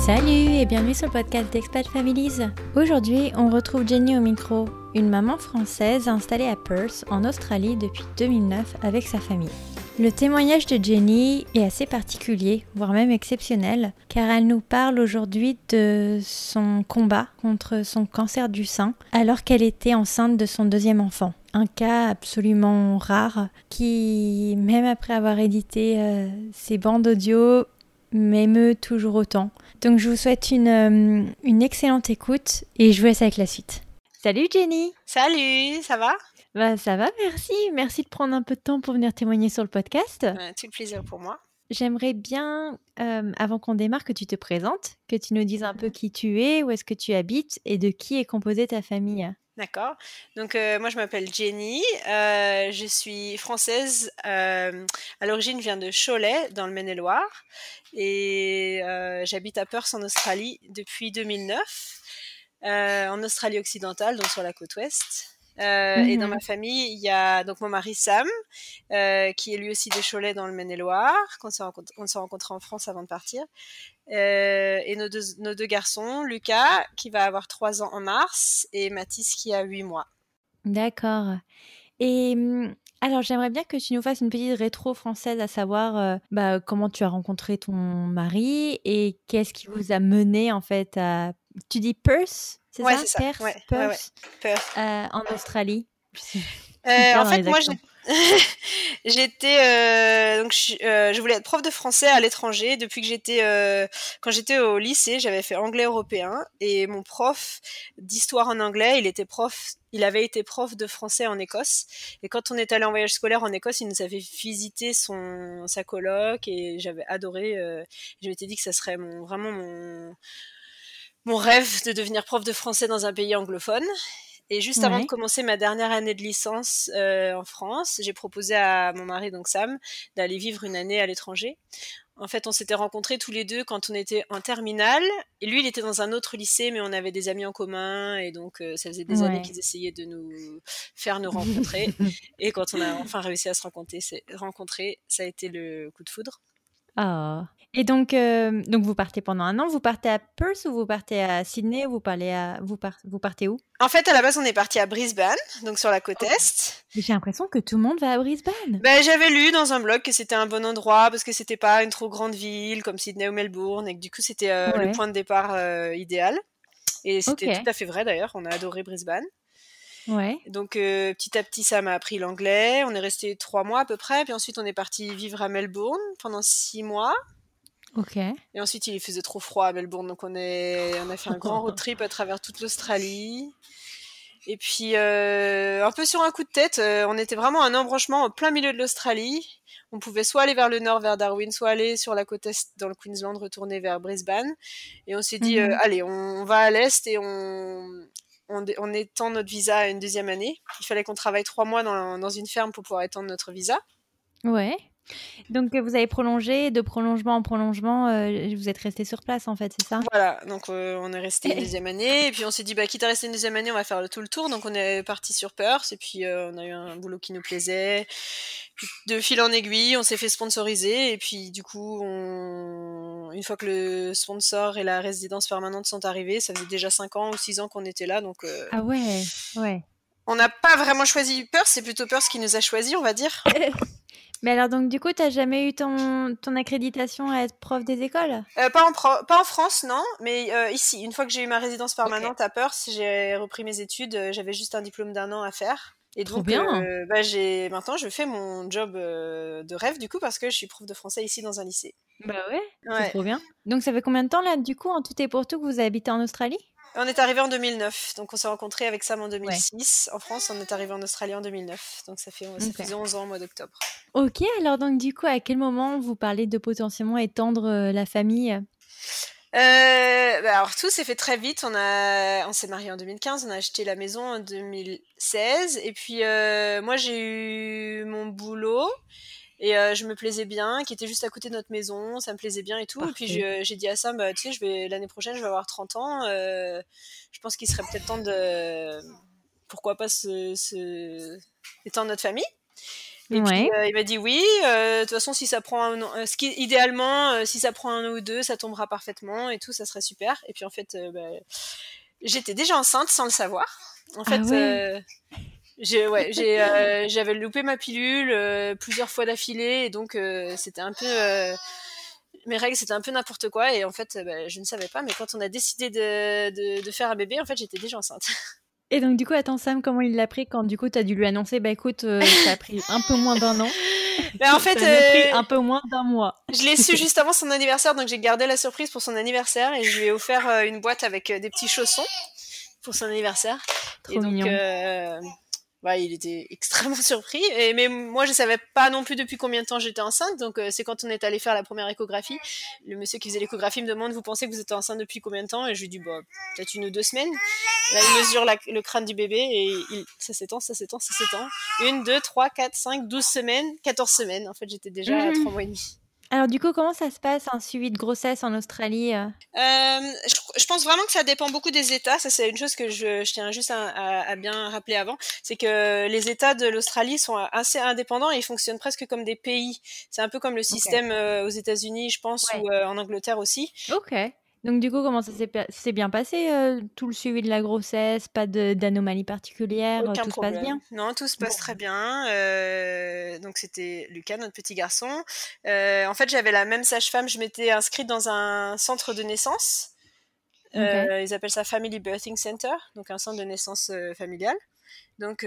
Salut et bienvenue sur le podcast d'Expat Families. Aujourd'hui, on retrouve Jenny au micro, une maman française installée à Perth, en Australie depuis 2009 avec sa famille. Le témoignage de Jenny est assez particulier, voire même exceptionnel, car elle nous parle aujourd'hui de son combat contre son cancer du sein alors qu'elle était enceinte de son deuxième enfant. Un cas absolument rare qui, même après avoir édité euh, ses bandes audio, m'émeut toujours autant. Donc je vous souhaite une, euh, une excellente écoute et je vous laisse avec la suite. Salut Jenny Salut, ça va? Bah, ça va, merci. Merci de prendre un peu de temps pour venir témoigner sur le podcast. Euh, tout le plaisir pour moi. J'aimerais bien, euh, avant qu'on démarre, que tu te présentes, que tu nous dises un peu qui tu es, où est-ce que tu habites et de qui est composée ta famille. D'accord. Donc euh, moi je m'appelle Jenny, je suis française. à l'origine, je viens de Cholet, dans le Maine-et-Loire, et j'habite à Perth en Australie depuis 2009, en Australie occidentale, donc sur la côte ouest. Euh, et dans mmh ma famille, il y a donc mon mari Sam, euh, qui est lui aussi des Cholet dans le Maine-et-Loire, qu'on s'est rencontrés en France avant de partir. Euh, et nos deux, nos deux garçons, Lucas, qui va avoir 3 ans en mars, et Mathis, qui a 8 mois. D'accord. Et mmh, alors, j'aimerais bien que tu nous fasses une petite rétro française, à savoir bah, comment tu as rencontré ton mari et qu'est-ce qui vous a mené en fait à. Tu dis Perth c'est ouais, ça, ça. Perth, ouais, Perth, Perth. Euh, en Australie. Euh, en fait, moi, j'étais euh, donc je, euh, je, voulais être prof de français à l'étranger depuis que j'étais euh, quand j'étais au lycée, j'avais fait anglais européen et mon prof d'histoire en anglais, il était prof, il avait été prof de français en Écosse et quand on est allé en voyage scolaire en Écosse, il nous avait visité son sa coloc et j'avais adoré. Je m'étais dit que ça serait mon vraiment mon mon rêve de devenir prof de français dans un pays anglophone. Et juste avant de commencer ma dernière année de licence euh, en France, j'ai proposé à mon mari, donc Sam, d'aller vivre une année à l'étranger. En fait, on s'était rencontrés tous les deux quand on était en terminale. Et lui, il était dans un autre lycée, mais on avait des amis en commun. Et donc, euh, ça faisait des années qu'ils essayaient de nous faire nous rencontrer. et quand on a enfin réussi à se rencontrer, rencontrer ça a été le coup de foudre. Ah. Et donc, euh, donc, vous partez pendant un an, vous partez à Perth ou vous partez à Sydney ou vous, parlez à, vous, vous partez où? En fait, à la base, on est parti à Brisbane, donc sur la côte est. J'ai l'impression que tout le monde va à Brisbane. Ben, J'avais lu dans un blog que c'était un bon endroit parce que c'était pas une trop grande ville comme Sydney ou Melbourne et que du coup, c'était euh, le point de départ euh, idéal. Et c'était tout à fait vrai d'ailleurs, on a adoré Brisbane. Ouais. Donc petit à petit, ça m'a appris l'anglais. On est resté trois mois à peu près, puis ensuite on est parti vivre à Melbourne pendant six mois. Ok. Et ensuite, il faisait trop froid à Melbourne, donc on, est, on a fait un grand road trip à travers toute l'Australie. Et puis, euh, un peu sur un coup de tête, euh, on était vraiment un embranchement au plein milieu de l'Australie. On pouvait soit aller vers le nord, vers Darwin, soit aller sur la côte est, dans le Queensland, retourner vers Brisbane. Et on s'est dit, euh, mhm. allez, on, va à l'est et on, on, étend notre visa à une deuxième année. Il fallait qu'on travaille trois mois dans, dans une ferme pour pouvoir étendre notre visa. Ouais. Donc vous avez prolongé, de prolongement en prolongement, euh, vous êtes resté sur place en fait, c'est ça? Voilà, donc euh, on est resté une deuxième année, et puis on s'est dit, bah, quitte à rester une deuxième année, on va faire le, tout le tour, donc on est parti sur Perth, et puis euh, on a eu un boulot qui nous plaisait, de fil en aiguille, on s'est fait sponsoriser, et puis du coup, une fois que le sponsor et la résidence permanente sont arrivés, ça faisait déjà 5 ans ou 6 ans qu'on était là, donc... ah ouais, ouais. On n'a pas vraiment choisi Perth, c'est plutôt Perth qui nous a choisi, on va dire. Mais alors, donc, du coup, tu n'as jamais eu ton, ton accréditation à être prof des écoles? Euh, pas, en pas en France, non, mais euh, ici. Une fois que j'ai eu ma résidence permanente à Perth, j'ai repris mes études. Euh, j'avais juste un diplôme d'un an à faire. Et donc, bien. bah, j'ai maintenant, je fais mon job de rêve, du coup, parce que je suis prof de français ici dans un lycée. Bah ouais, c'est trop bien. Donc, ça fait combien de temps, là, du coup, en tout et pour tout, que vous habitez en Australie? On est arrivé en 2009, donc on s'est rencontré avec Sam en 2006. En France, on est arrivé en Australie en 2009, donc ça fait, ça 11 ans au mois d'octobre. Ok, alors donc du coup, à quel moment vous parlez de potentiellement étendre euh, la famille? Euh, bah, alors tout s'est fait très vite. On a, on s'est marié en 2015, on a acheté la maison en 2016, et puis euh, moi j'ai eu mon boulot et euh, je me plaisais bien, qui était juste à côté de notre maison, ça me plaisait bien et tout. Et puis j'ai dit à Sam, bah, tu sais, je vais l'année prochaine, je vais avoir 30 ans. Euh, je pense qu'il serait peut-être temps de, pourquoi pas se, se... étendre notre famille. Et puis il m'a dit oui. De toute façon, si ça prend un, ce qui, idéalement, si ça prend un an ou deux, ça tombera parfaitement et tout, ça serait super. Et puis en fait, bah, j'étais déjà enceinte sans le savoir. En fait, ah j'ai ouais, j'ai euh, j'avais loupé ma pilule euh, plusieurs fois d'affilée et donc euh, c'était un peu mes règles c'était un peu n'importe quoi et en fait bah, je ne savais pas mais quand on a décidé de, de, faire un bébé en fait j'étais déjà enceinte. Et donc du coup attends Sam comment il l'a pris quand du coup tu as dû lui annoncer bah écoute ça a pris un peu moins d'un an. Bah, en fait ça a pris un peu moins d'un mois. Je l'ai su juste avant son anniversaire donc j'ai gardé la surprise pour son anniversaire et je lui ai offert une boîte avec des petits chaussons pour son anniversaire. Trop et donc, mignon bah, il était extrêmement surpris. Et, mais moi, je savais pas non plus depuis combien de temps j'étais enceinte. Donc, euh, c'est quand on est allé faire la première échographie. Le monsieur qui faisait l'échographie me demande Vous pensez que vous êtes enceinte depuis combien de temps? Et je lui dis bah, Peut-être une ou deux semaines. Là, il mesure le crâne du bébé et il, ça s'étend, ça s'étend, ça s'étend. Une, deux, trois, quatre, cinq, douze semaines, quatorze semaines. En fait, j'étais déjà à mmh. trois mois et demi. Alors du coup, comment ça se passe un suivi de grossesse en Australie euh? Euh, je, pense vraiment que ça dépend beaucoup des États. Ça, c'est une chose que je, tiens juste à, bien rappeler avant, c'est que les États de l'Australie sont assez indépendants et ils fonctionnent presque comme des pays. C'est un peu comme le système euh, aux États-Unis, je pense, ou en Angleterre aussi. Ok. Donc du coup, comment ça s'est bien passé euh, tout le suivi de la grossesse Pas d'anomalies particulières Tout se passe bien? Non, tout se passe très bien. Euh, donc c'était Lucas, notre petit garçon. Euh, en fait, j'avais la même sage-femme. Je m'étais inscrite dans un centre de naissance. ils appellent ça Family Birthing Center, donc un centre de naissance familiale. Donc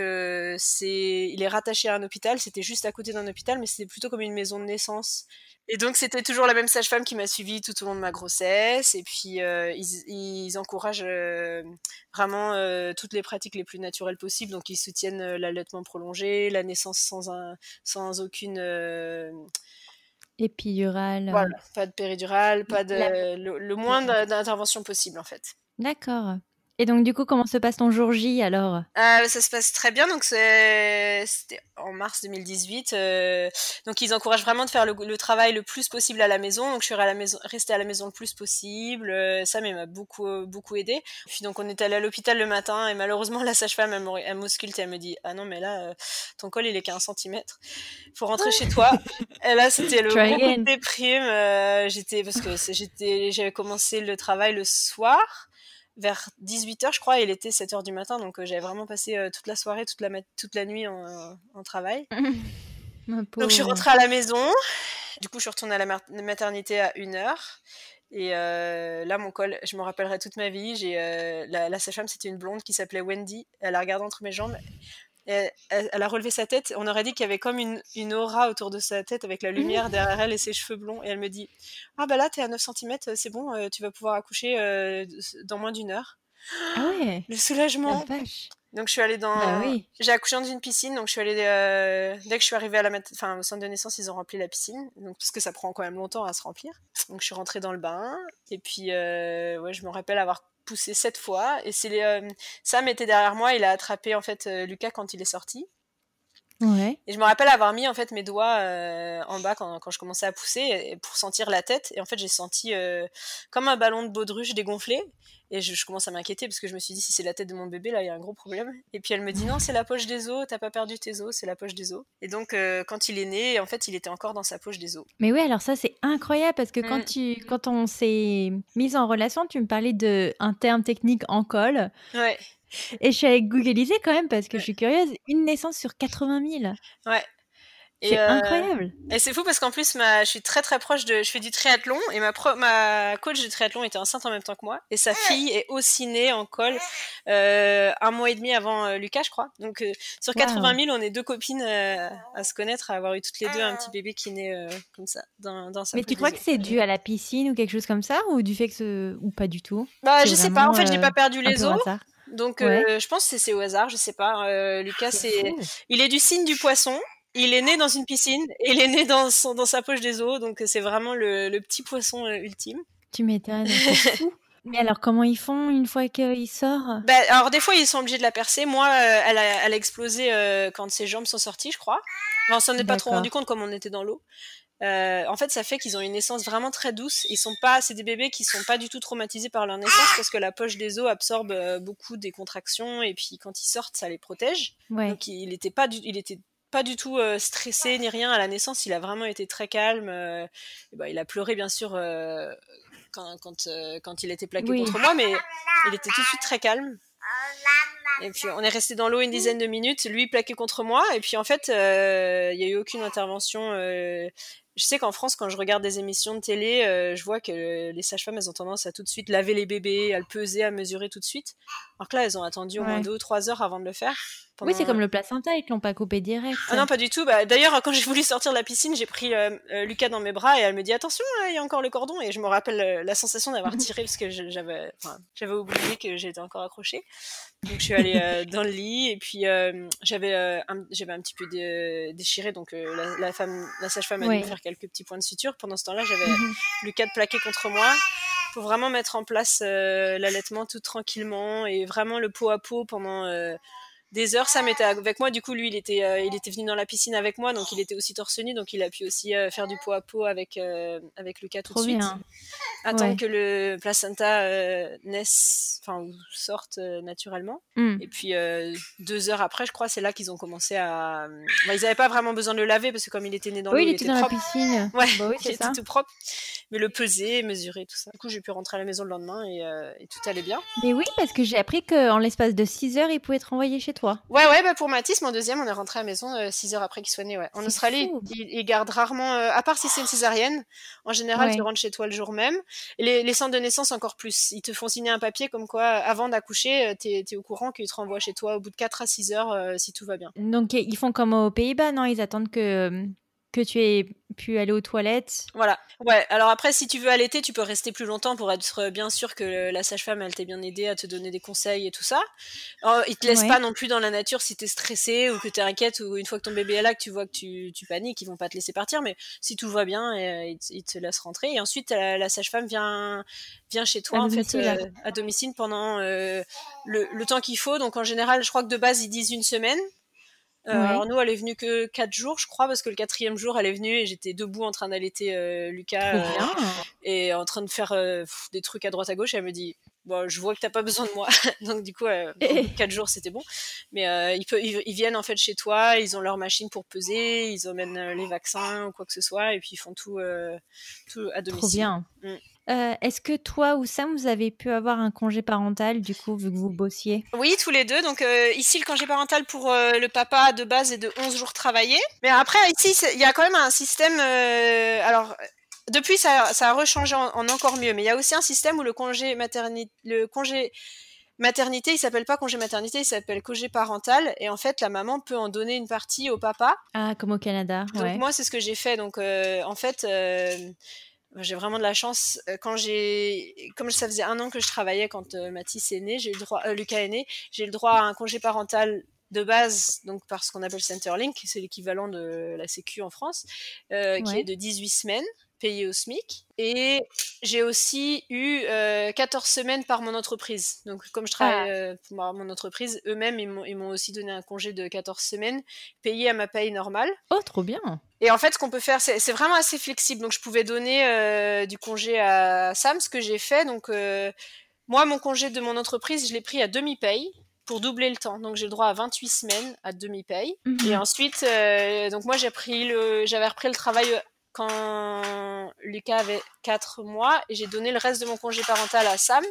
c'est, il est rattaché à un hôpital. C'était juste à côté d'un hôpital, mais c'était plutôt comme une maison de naissance. Et donc c'était toujours la même sage-femme qui m'a suivie tout au long de ma grossesse. Et puis euh, ils, encouragent euh, vraiment euh, toutes les pratiques les plus naturelles possibles. Donc ils soutiennent l'allaitement prolongé, la naissance sans, un, sans aucune épidurale. Voilà, pas de péridurale, pas de le, le moins d'intervention possible en fait. D'accord. Et donc, du coup, comment se passe ton jour J alors? Euh, Ça se passe très bien. Donc, c'était en mars 2018. Euh, donc, ils encouragent vraiment de faire le, travail le plus possible à la maison. Donc, je suis à la maison, restée à la maison le plus possible. Euh, ça m'a beaucoup, beaucoup aidé. Puis, donc, on est allé à l'hôpital le matin et malheureusement, la sage-femme, elle m'ausculte et elle me dit Ah non, mais là, ton col, il est qu'à un centimètre. Faut rentrer chez toi. Et là, c'était le gros déprime. j'étais, parce que j'étais, j'avais commencé le travail le soir vers 18h, je crois, il était 7h du matin, donc euh, j'avais vraiment passé euh, toute la soirée, toute la, toute la nuit en, travail. donc je suis rentrée à la maison, du coup je suis retournée à la maternité à 1h. Et euh, là, mon col, je me rappellerai toute ma vie. J'ai la, la sage-femme, c'était une blonde qui s'appelait Wendy. Elle a regardé entre mes jambes elle, a relevé sa tête. On aurait dit qu'il y avait comme une, une, aura autour de sa tête avec la lumière derrière elle et ses cheveux blonds. Et elle me dit Ah, bah là, t'es à 9 cm, c'est bon, euh, tu vas pouvoir accoucher euh, dans moins d'une heure. Ah ouais Le soulagement. Donc je suis allée dans. Bah j'ai accouché dans une piscine, donc je suis allée. Euh, dès que je suis arrivée à la enfin, au centre de naissance, ils ont rempli la piscine, donc parce que ça prend quand même longtemps à se remplir. Donc je suis rentrée dans le bain, et puis ouais, je me rappelle avoir poussé sept fois. Et c'est les, euh, Sam était derrière moi, il a attrapé en fait euh, Lucas quand il est sorti. Et je me rappelle avoir mis en fait mes doigts euh, en bas quand, quand, je commençais à pousser pour sentir la tête. Et en fait, j'ai senti comme un ballon de baudruche dégonflé. Et je, commence à m'inquiéter parce que je me suis dit, si c'est la tête de mon bébé, là, il y a un gros problème. Et puis elle me dit, non, c'est la poche des os, t'as pas perdu tes os, c'est la poche des os. Et donc, euh, quand il est né, en fait, il était encore dans sa poche des os. Mais oui, alors ça, c'est incroyable parce que quand, mm. tu, quand on s'est mis en relation, tu me parlais d'un terme technique en col. Ouais. Et je suis allée googliser quand même parce que je suis curieuse. Une naissance sur 80 000. Ouais. C'est euh, incroyable. Et c'est fou parce qu'en plus, ma, je suis très très proche de. Je fais du triathlon et ma, ma coach de triathlon était enceinte en même temps que moi. Et sa fille est aussi née en col euh, un mois et demi avant euh, Lucas, je crois. Donc sur 80 000, on est deux copines à se connaître, à avoir eu toutes les deux un petit bébé qui naît comme ça dans, dans sa Mais tu crois que c'est dû à la piscine ou quelque chose comme ça Ou du fait que ce... Ou pas du tout? Bah, je sais pas. En fait, je n'ai pas perdu les os. Donc, je pense que c'est au hasard, je sais pas. Lucas, c'est, il est du signe du poisson il est né dans une piscine et il est né dans, son, dans sa poche des eaux, donc c'est vraiment le, le, petit poisson euh, ultime. Tu m'étonnes, Mais alors, comment ils font une fois qu'il sort? Bah, Alors, des fois, ils sont obligés de la percer. Moi, euh, elle, a, elle, a, explosé euh, quand ses jambes sont sorties, je crois. Enfin, on s'en est pas trop rendu compte comme on était dans l'eau. Euh, en fait, ça fait qu'ils ont une naissance vraiment très douce. Ils sont pas, c'est des bébés qui sont pas du tout traumatisés par leur naissance parce que la poche des os absorbe beaucoup des contractions et puis quand ils sortent, ça les protège. Donc il était pas, du, il était pas du tout stressé ni rien à la naissance. Il a vraiment été très calme. Bah, il a pleuré bien sûr quand, quand, quand, il était plaqué contre moi, mais il était tout de suite très calme. Et puis on est resté dans l'eau une dizaine de minutes, lui plaqué contre moi, et puis en fait, il n'y a eu aucune intervention je sais qu'en France, quand je regarde des émissions de télé, je vois que les sages-femmes, elles ont tendance à tout de suite laver les bébés, à le peser, à mesurer tout de suite. Alors que là, elles ont attendu au moins deux ou trois heures avant de le faire. Oui, c'est comme le placenta, ils l'ont pas coupé direct. Ah non, pas du tout. Bah, D'ailleurs, quand j'ai voulu sortir de la piscine, j'ai pris euh, euh, Lucas dans mes bras et elle me dit attention, hein, il y a encore le cordon. Et je me rappelle la sensation d'avoir tiré parce que j'avais j'avais oublié que j'étais encore accrochée. Donc je suis allée dans le lit et puis j'avais un, un petit peu déchiré. Donc la, femme, la sage-femme a dû faire quelques petits points de suture. Pendant ce temps-là, j'avais mhm. Lucas plaqué contre moi pour vraiment mettre en place l'allaitement tout tranquillement et vraiment le pot à pot pendant des heures. Sam était avec moi. Du coup, lui, il était, euh, il était venu dans la piscine avec moi, donc il était aussi torse nu, donc il a pu aussi euh, faire du pot à pot avec euh, avec Lucas tout de suite. Attendre que le placenta naisse, enfin sorte naturellement. Hmm. Et puis deux heures après, je crois, c'est là qu'ils ont commencé à. Bah, ils n'avaient pas vraiment besoin de le laver parce que comme il était né dans l'eau, il, était, dans la piscine. Ouais, bah il était tout propre. Mais le peser, mesurer, tout ça. Du coup, j'ai pu rentrer à la maison le lendemain et, et tout allait bien. Mais oui, parce que j'ai appris qu'en l'espace de 6 heures, il pouvait être envoyé chez toi. Ouais, ouais, bah pour Mathis, mon deuxième, on est rentré à la maison 6 euh, heures après qu'il soit né. Ouais. En Australie, ils, gardent rarement, euh, à part si c'est une césarienne, en général, tu rentres chez toi le jour même. les, les, centres de naissance, encore plus. Ils te font signer un papier comme quoi, avant d'accoucher, euh, tu es, au courant qu'ils te renvoient chez toi au bout de 4 à 6 heures si tout va bien. Donc, ils font comme aux Pays-Bas, non? Ils attendent que que tu aies pu aller aux toilettes. Voilà. Ouais. Alors après, si tu veux allaiter, tu peux rester plus longtemps pour être bien sûr que la sage-femme, elle t'ait bien aidé à te donner des conseils et tout ça. Alors, ils te laissent pas non plus dans la nature si tu es stressé ou que tu es inquiète ou une fois que ton bébé est là, que tu vois que tu, tu paniques, ils vont pas te laisser partir. Mais si tout va bien, euh, ils, te laissent rentrer. Et ensuite, la, sage-femme vient, vient chez toi, à en fait, euh, à domicile pendant euh, le, le temps qu'il faut. Donc en général, je crois que de base, ils disent une semaine. Euh, alors nous, elle est venue que quatre jours, je crois, parce que le quatrième jour, elle est venue et j'étais debout en train d'allaiter euh, Lucas euh, et en train de faire des trucs à droite à gauche. Et elle me dit, bon, je vois que t'as pas besoin de moi, donc du coup, quatre jours, c'était bon. Mais ils, viennent en fait chez toi, ils ont leur machine pour peser, ils emmènent les vaccins ou quoi que ce soit, et puis ils font tout, tout à domicile. Trop bien. Mm. Euh, est-ce que toi ou Sam, vous avez pu avoir un congé parental, du coup, vu que vous bossiez? Oui, tous les deux. Donc, euh, ici, le congé parental pour euh, le papa de base est de 11 jours travaillés. Mais après, ici, il y a quand même un système. alors, depuis, ça, a rechangé en, encore mieux. Mais il y a aussi un système où le congé maternité. Le congé maternité, il s'appelle pas congé maternité, il s'appelle congé parental. Et en fait, la maman peut en donner une partie au papa. Ah, comme au Canada. Donc, moi, c'est ce que j'ai fait. Donc, en fait j'ai vraiment de la chance. Euh, quand j'ai, comme ça faisait un an que je travaillais quand euh, Mathis est né, j'ai le droit, euh, Lucas est né, j'ai le droit à un congé parental de base, donc par ce qu'on appelle Centerlink, c'est l'équivalent de la Sécu en France, qui est de 18 semaines payé au SMIC. Et j'ai aussi eu 14 semaines par mon entreprise. Donc, comme je travaille ah. pour mon entreprise, eux-mêmes, ils m'ont aussi donné un congé de 14 semaines payé à ma paye normale. Oh, trop bien! Et en fait, ce qu'on peut faire, c'est vraiment assez flexible. Donc, je pouvais donner euh, du congé à Sam, ce que j'ai fait. Donc, euh, moi, mon congé de mon entreprise, je l'ai pris à demi-paye pour doubler le temps. Donc, j'ai le droit à 28 semaines à demi-paye. Mhm. Et ensuite, euh, donc moi, j'ai pris le, j'avais repris le travail quand Lucas avait 4 mois et j'ai donné le reste de mon congé parental à Sam,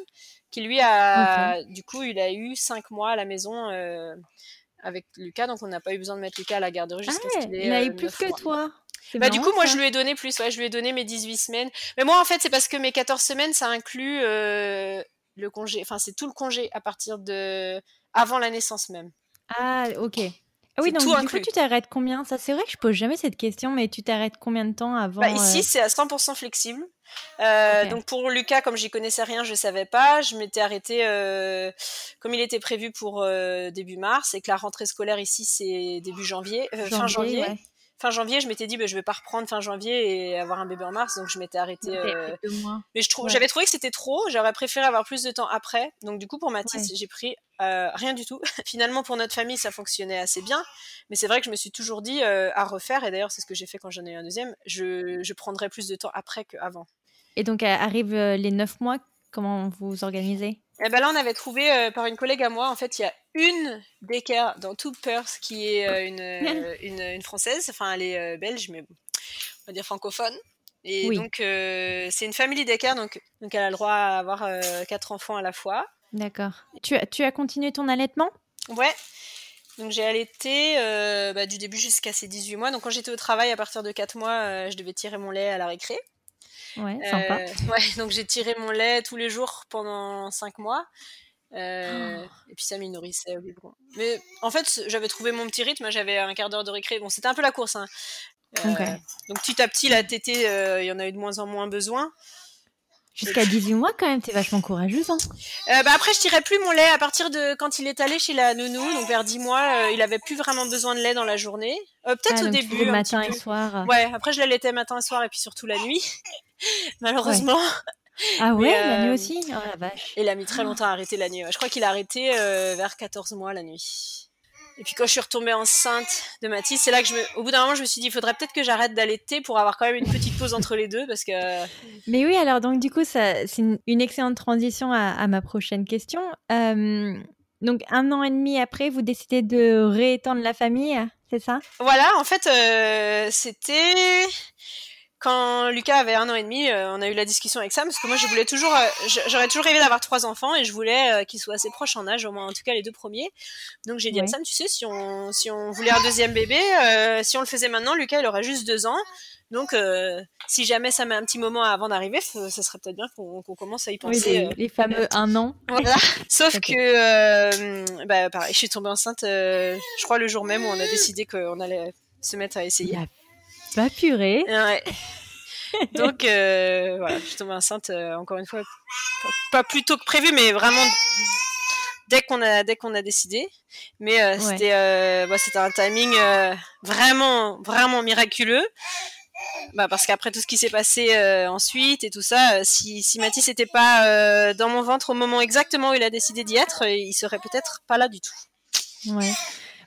qui lui a, du coup, il a eu 5 mois à la maison avec Lucas, donc on n'a pas eu besoin de mettre Lucas à la garderie jusqu'à ce qu'il ait. Il a eu euh, plus que toi. Bah, du coup, moi, je lui ai donné plus. Ouais, je lui ai donné mes 18 semaines. Mais moi, en fait, c'est parce que mes 14 semaines, ça inclut euh, le congé. Enfin, c'est tout le congé à partir de. avant la naissance même. Ah, ok. Ah oui, donc du coup, tu t'arrêtes combien? Ça, c'est vrai que je pose jamais cette question, mais tu t'arrêtes combien de temps avant bah, Ici, euh, c'est à 100% flexible. Euh, donc pour Lucas, comme j'y connaissais rien, je savais pas. Je m'étais arrêtée euh, comme il était prévu pour début mars et que la rentrée scolaire ici c'est début janvier, fin janvier fin janvier, je m'étais dit, bah, je vais pas reprendre fin janvier et avoir un bébé en mars, donc je m'étais arrêtée. Euh... Mais je trouve, j'avais trouvé que c'était trop. J'aurais préféré avoir plus de temps après. Donc du coup, pour Mathis, j'ai pris euh, rien du tout. Finalement, pour notre famille, ça fonctionnait assez bien. Mais c'est vrai que je me suis toujours dit euh, à refaire. Et d'ailleurs, c'est ce que j'ai fait quand j'en ai eu un deuxième. Je, je prendrais plus de temps après qu'avant. Et donc arrivent euh, les neuf mois Comment vous organisez? Eh ben là, on avait trouvé par une collègue à moi, en fait, il y a une daycare dans tout Perth qui est une, une, une, française, enfin elle est belge, mais on va dire francophone. Et donc, c'est une famille daycare, donc, donc elle a le droit à avoir quatre enfants à la fois. D'accord. Tu as, tu as continué ton allaitement? Ouais. Donc j'ai allaité euh, bah, du début jusqu'à ses 18 mois. Donc quand j'étais au travail, à partir de 4 mois, euh, je devais tirer mon lait à la récré. Ouais, sympa. Euh, ouais, donc j'ai tiré mon lait tous les jours pendant 5 mois. Oh. Et puis ça m'y nourrissait. Mais en fait, j'avais trouvé mon petit rythme. J'avais un quart d'heure de récré. Bon, c'était un peu la course. Hein. Donc petit à petit, la tétée, il y en a eu de moins en moins besoin. Jusqu'à 18 mois, quand même, t'es vachement courageuse. Hein. Euh, bah après, je tirais plus mon lait à partir de quand il est allé chez la nounou, donc vers 10 mois, euh, il avait plus vraiment besoin de lait dans la journée. Euh, peut-être ah, au début. matin et soir. Ouais, après, je l'allaitais matin et soir et puis surtout la nuit, malheureusement. Ah ouais, la nuit aussi? Oh la vache. Il a mis très longtemps à arrêter la nuit. Je crois qu'il a arrêté vers 14 mois la nuit. Et puis quand je suis retombée enceinte de Mathis, c'est là que je me... au bout d'un moment, je me suis dit, il faudrait peut-être que j'arrête d'allaiter pour avoir quand même une petite pause entre les deux, parce que. Mais oui, alors donc du coup, ça, c'est une, excellente transition à, ma prochaine question. Euh, donc un an et demi après, vous décidez de réétendre la famille, c'est ça? Voilà, en fait, euh, c'était quand Lucas avait un an et demi, euh, on a eu la discussion avec Sam parce que moi je voulais toujours, euh, j'aurais toujours rêvé d'avoir trois enfants et je voulais euh, qu'ils soient assez proches en âge, au moins en tout cas les deux premiers. Donc j'ai dit à Sam, tu sais, si on, si on voulait un deuxième bébé, si on le faisait maintenant, Lucas il aurait juste deux ans. Donc si jamais ça met un petit moment avant d'arriver, ça serait peut-être bien qu'on commence à y penser. les, fameux un an. Voilà. Sauf que, bah, pareil, je suis tombée enceinte, je crois le jour même où on a décidé qu'on allait se mettre à essayer. Pas purée. Ouais. Donc euh, voilà, je suis tombée enceinte euh, encore une fois, pas, plus tôt que prévu, mais vraiment dès qu'on a dès qu'on a décidé. Mais euh, c'était bah, c'était un timing vraiment vraiment miraculeux. Bah, parce qu'après tout ce qui s'est passé ensuite et tout ça, si, si Mathis n'était pas dans mon ventre au moment exactement où il a décidé d'y être, il serait peut-être pas là du tout. Ouais.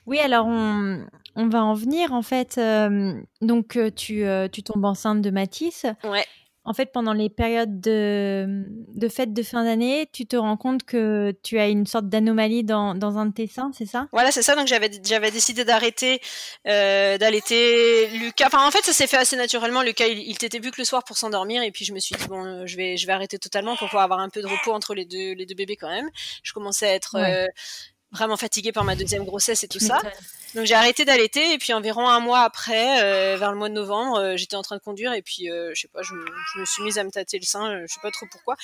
Oui, alors on, on va en venir en fait. Euh, donc euh, tu, euh, tu tombes enceinte de Matisse. Ouais. En fait, pendant les périodes de, de fêtes de fin d'année, tu te rends compte que tu as une sorte d'anomalie dans, dans, un de tes seins, c'est ça? Voilà, c'est ça. Donc j'avais j'avais décidé d'arrêter d'allaiter Lucas. Enfin, en fait, ça s'est fait assez naturellement. Lucas, il, il t'était plus que le soir pour s'endormir, et puis je me suis dit bon, je vais je vais arrêter totalement pour pouvoir avoir un peu de repos entre les deux les deux bébés quand même. Je commençais à être vraiment fatiguée par ma deuxième grossesse et tout ça. Donc j'ai arrêté d'allaiter et puis environ un mois après, euh, vers le mois de novembre, euh, j'étais en train de conduire et puis euh, je sais pas, je me, suis mise à me tâter le sein, je sais pas trop pourquoi.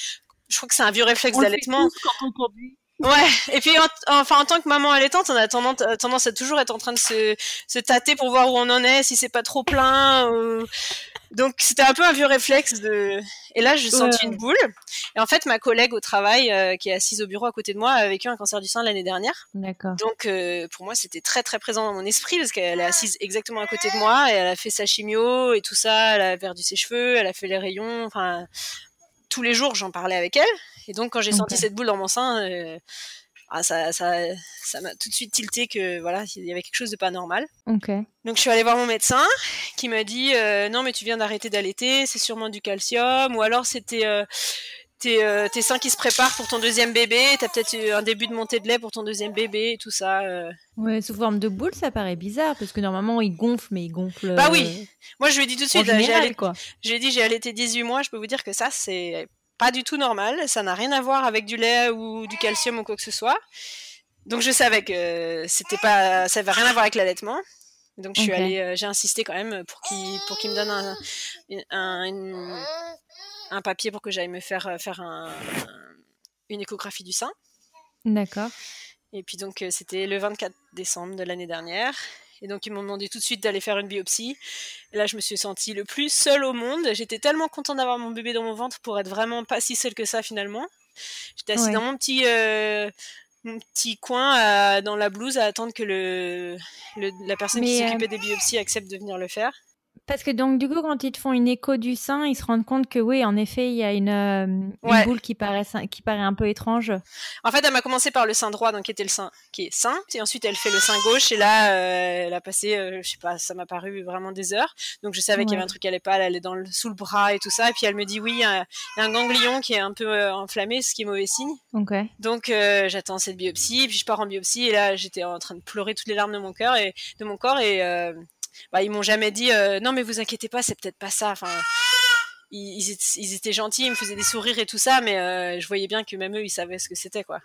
Je crois que c'est un vieux réflexe d'allaitement. quand on conduit. Ouais, et puis enfin en tant que maman allaitante, on a tendance, tendance à toujours être en train de se, se tâter pour voir où on en est, si c'est pas trop plein. Ou... Donc c'était un peu un vieux réflexe de. Et là, je sentis une boule. Et en fait, ma collègue au travail, euh, qui est assise au bureau à côté de moi, a vécu un cancer du sein l'année dernière. D'accord. Donc euh, pour moi, c'était très très présent dans mon esprit parce qu'elle est assise exactement à côté de moi et elle a fait sa chimio et tout ça. Elle a perdu ses cheveux, elle a fait les rayons. Enfin, tous les jours, j'en parlais avec elle. Et donc quand j'ai senti cette boule dans mon sein. Euh, ah, ça, ça, ça m'a tout de suite tilté que voilà, il y avait quelque chose de pas normal. Donc je suis allée voir mon médecin qui m'a dit euh, non mais tu viens d'arrêter d'allaiter, c'est sûrement du calcium ou alors c'était euh, tes, euh, tes, seins qui se préparent pour ton deuxième bébé, t'as peut-être un début de montée de lait pour ton deuxième bébé et tout ça. Ouais, sous forme de boule, ça paraît bizarre parce que normalement il gonfle mais il gonfle. Bah oui. Moi je lui ai dit tout de suite, j'ai quoi. J'ai dit j'ai allaité 18 mois, je peux vous dire que ça c'est pas du tout normal. Ça n'a rien à voir avec du lait ou du calcium ou quoi que ce soit. Donc je savais que c'était pas, ça n'avait rien à voir avec l'allaitement. Donc je suis allée, euh, j'ai insisté quand même pour qu'il pour qu'il me donne un, un, un, papier pour que j'aille me faire euh, faire un, une échographie du sein. D'accord. Et puis donc euh, c'était le 24 décembre de l'année dernière. Et donc, ils m'ont demandé tout de suite d'aller faire une biopsie. Et là, je me suis sentie le plus seule au monde. J'étais tellement contente d'avoir mon bébé dans mon ventre pour être vraiment pas si seule que ça, finalement. J'étais assise dans mon petit, euh, mon petit coin dans la blouse à attendre que le, la personne qui s'occupait euh, des biopsies accepte de venir le faire. Parce que donc du coup, quand ils te font une écho du sein, ils se rendent compte que oui, en effet, il y a une, euh, boule qui paraît, qui paraît un peu étrange. En fait, elle m'a commencé par le sein droit, donc qui était le sein qui est sain, et ensuite elle fait le sein gauche, et là, euh, elle a passé, euh, je sais pas, ça m'a paru vraiment des heures. Donc je savais qu'il y avait un truc qui allait pas, elle allait dans le, sous le bras et tout ça, et puis elle me dit oui, il y a, un ganglion qui est un peu enflammé, ce qui est mauvais signe. Donc j'attends cette biopsie, puis je pars en biopsie, et là j'étais en train de pleurer toutes les larmes de mon cœur et de mon corps, et bah, ils m'ont jamais dit euh, non mais vous inquiétez pas, c'est peut-être pas ça. Ils, étaient gentils, ils me faisaient des sourires et tout ça, mais euh, je voyais bien que même eux, ils savaient ce que c'était quoi.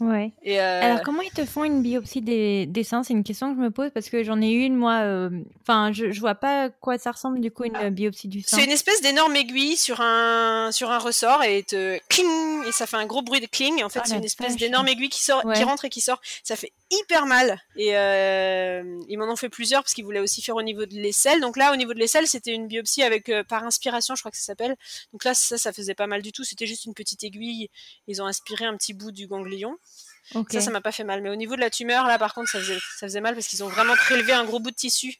Ouais. Euh, Alors, comment ils te font une biopsie des, seins C'est une question que je me pose parce que j'en ai une, moi. Euh, enfin, je, je vois pas à quoi ça ressemble, du coup, une ah. biopsie du sein. C'est une espèce d'énorme aiguille sur un, sur un ressort et te cling, et ça fait un gros bruit de cling. En fait, oh, c'est une espèce d'énorme aiguille qui, sort, qui rentre et qui sort. Ça fait hyper mal. Et euh, ils m'en ont fait plusieurs parce qu'ils voulaient aussi faire au niveau de l'aisselle. Donc là, au niveau de l'aisselle, c'était une biopsie avec par inspiration, je crois que ça s'appelle. Donc là, ça, ça faisait pas mal du tout. C'était juste une petite aiguille. Ils ont inspiré un petit bout du ganglion. Ça, ça m'a pas fait mal. Mais au niveau de la tumeur, là, par contre, ça faisait, ça faisait mal parce qu'ils ont vraiment prélevé un gros bout de tissu.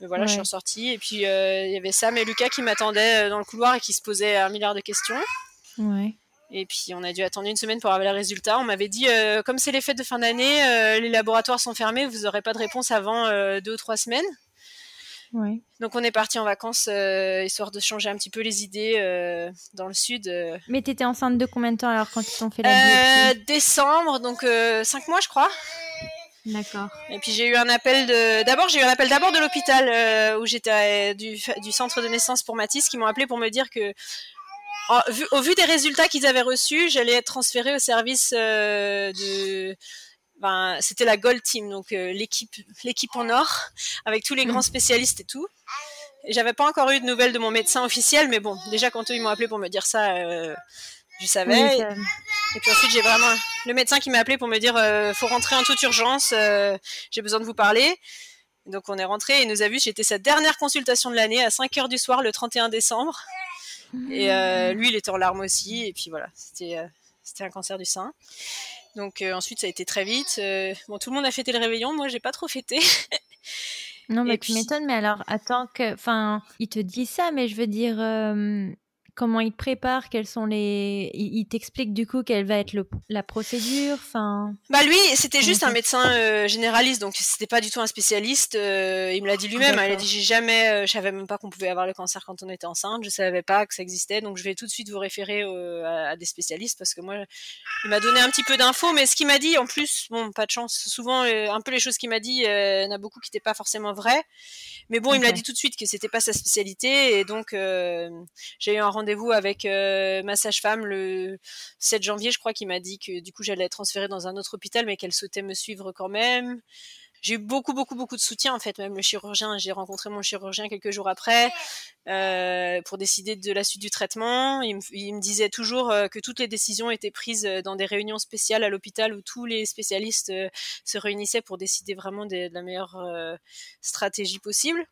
Mais voilà, je suis ressortie. Et puis, euh, il y avait Sam et Lucas qui m'attendaient euh, dans le couloir et qui se posaient un milliard de questions. Ouais. Et puis, on a dû attendre une semaine pour avoir les résultats. On m'avait dit, euh, comme c'est les fêtes de fin d'année, les laboratoires sont fermés, vous n'aurez pas de réponse avant deux ou trois semaines. Donc on est parti en vacances euh, histoire de changer un petit peu les idées euh, dans le sud. Euh. Mais t'étais enceinte de combien de temps alors quand ils t'ont fait la biopsie? Décembre, donc 5 mois je crois. D'accord. Et puis j'ai eu un appel de. D'abord j'ai eu un appel d'abord de l'hôpital où j'étais du, du centre de naissance pour Mathis qui m'ont appelé pour me dire que au vu des résultats qu'ils avaient reçus, j'allais être transférée au service de ben, c'était la Gold Team, donc euh, l'équipe, l'équipe en or, avec tous les grands spécialistes et tout. Et j'avais pas encore eu de nouvelles de mon médecin officiel, mais bon, déjà quand eux ils m'ont appelé pour me dire ça, euh, je savais. Et puis ensuite j'ai vraiment le médecin qui m'a appelé pour me dire euh, faut rentrer en toute urgence, j'ai besoin de vous parler. Donc on est rentré et nous a vu, j'étais sa dernière consultation de l'année à 5 heures du soir le 31 décembre. Et lui il était en larmes aussi et puis voilà, c'était c'était un cancer du sein. Donc euh, ensuite, ça a été très vite. Euh, bon, tout le monde a fêté le réveillon. Moi, j'ai pas trop fêté. non, mais tu m'étonnes. Mais alors, attends que, enfin, il te dit ça, mais je veux dire, euh, comment il te prépare, quels sont les, il, t'explique du coup quelle va être la procédure, enfin. Bah lui, c'était juste un médecin euh, généraliste, donc c'était pas du tout un spécialiste. Euh, il me l'a dit lui-même. Hein, il a dit j'ai jamais, euh, je savais même pas qu'on pouvait avoir le cancer quand on était enceinte. Je savais pas que ça existait, donc je vais tout de suite vous référer à, des spécialistes parce que moi, il m'a donné un petit peu d'infos, mais ce qu'il m'a dit, en plus, bon, pas de chance. Souvent, un peu les choses qu'il m'a dit, il y en a beaucoup qui n'étaient pas forcément vraies. Mais bon, il me l'a dit tout de suite que c'était pas sa spécialité, et donc j'ai eu un rendez-vous avec euh, ma sage-femme le 7 janvier, je crois, qui m'a dit que du coup j'allais être transférée dans un autre hôpital, mais qu'elle souhaitait me suivre quand même. J'ai eu beaucoup, beaucoup, beaucoup de soutien en fait, même le chirurgien. J'ai rencontré mon chirurgien quelques jours après euh, pour décider de la suite du traitement. Il me, disait toujours euh, que toutes les décisions étaient prises dans des réunions spéciales à l'hôpital où tous les spécialistes se réunissaient pour décider vraiment de la meilleure stratégie possible.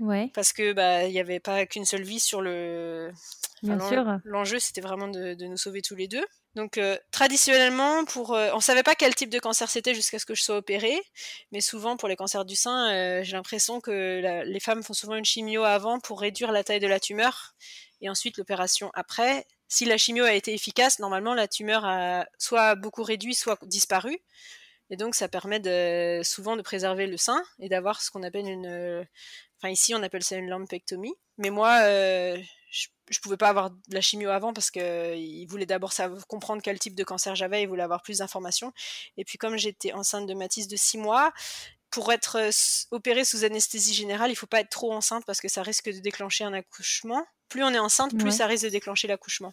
Ouais. Parce que bah il n'y avait pas qu'une seule vie sur le. Bien sûr. L'enjeu c'était vraiment de, nous sauver tous les deux. Donc euh, traditionnellement, pour, euh, on savait pas quel type de cancer c'était jusqu'à ce que je sois opérée, mais souvent pour les cancers du sein, euh, j'ai l'impression que les femmes font souvent une chimio avant pour réduire la taille de la tumeur et ensuite l'opération après. Si la chimio a été efficace, normalement la tumeur a soit beaucoup réduit, soit disparu. Et donc ça permet de, souvent de préserver le sein et d'avoir ce qu'on appelle une, Enfin, ici, on appelle ça une lumpectomie. Mais moi, euh, je, ne pouvais pas avoir de la chimio avant parce qu'il voulait d'abord comprendre quel type de cancer j'avais, il voulait avoir plus d'informations. Et puis, comme j'étais enceinte de Mathis de 6 mois, pour être euh, opérée sous anesthésie générale, il faut pas être trop enceinte parce que ça risque de déclencher un accouchement. Plus on est enceinte, plus ça risque de déclencher l'accouchement.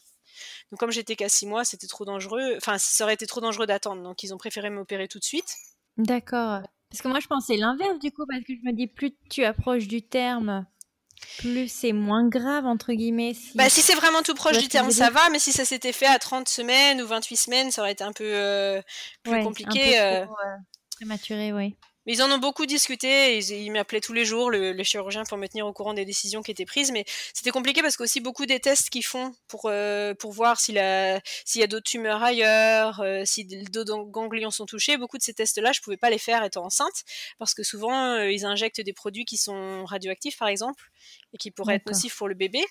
Donc comme j'étais qu'à 6 mois, c'était trop dangereux. Enfin, ça aurait été trop dangereux d'attendre. Donc ils ont préféré m'opérer tout de suite. D'accord. Parce que moi, je pensais l'inverse du coup, parce que je me dis, plus tu approches du terme, plus c'est moins grave, entre guillemets. Si, bah, si c'est vraiment tout proche du terme, ça va, mais si ça s'était fait à 30 semaines ou 28 semaines, ça aurait été un peu euh, plus compliqué. Un peu euh. prématuré, oui. Mais ils en ont beaucoup discuté. Ils, ils m'appelaient tous les jours, le, les chirurgiens, pour me tenir au courant des décisions qui étaient prises. Mais c'était compliqué parce qu'aussi beaucoup des tests qu'ils font pour, euh, pour voir s'il y a d'autres tumeurs ailleurs, euh, si d'autres ganglions sont touchés. Beaucoup de ces tests-là, je pouvais pas les faire étant enceinte parce que souvent, euh, ils injectent des produits qui sont radioactifs, par exemple, et qui pourraient être nocifs pour le bébé.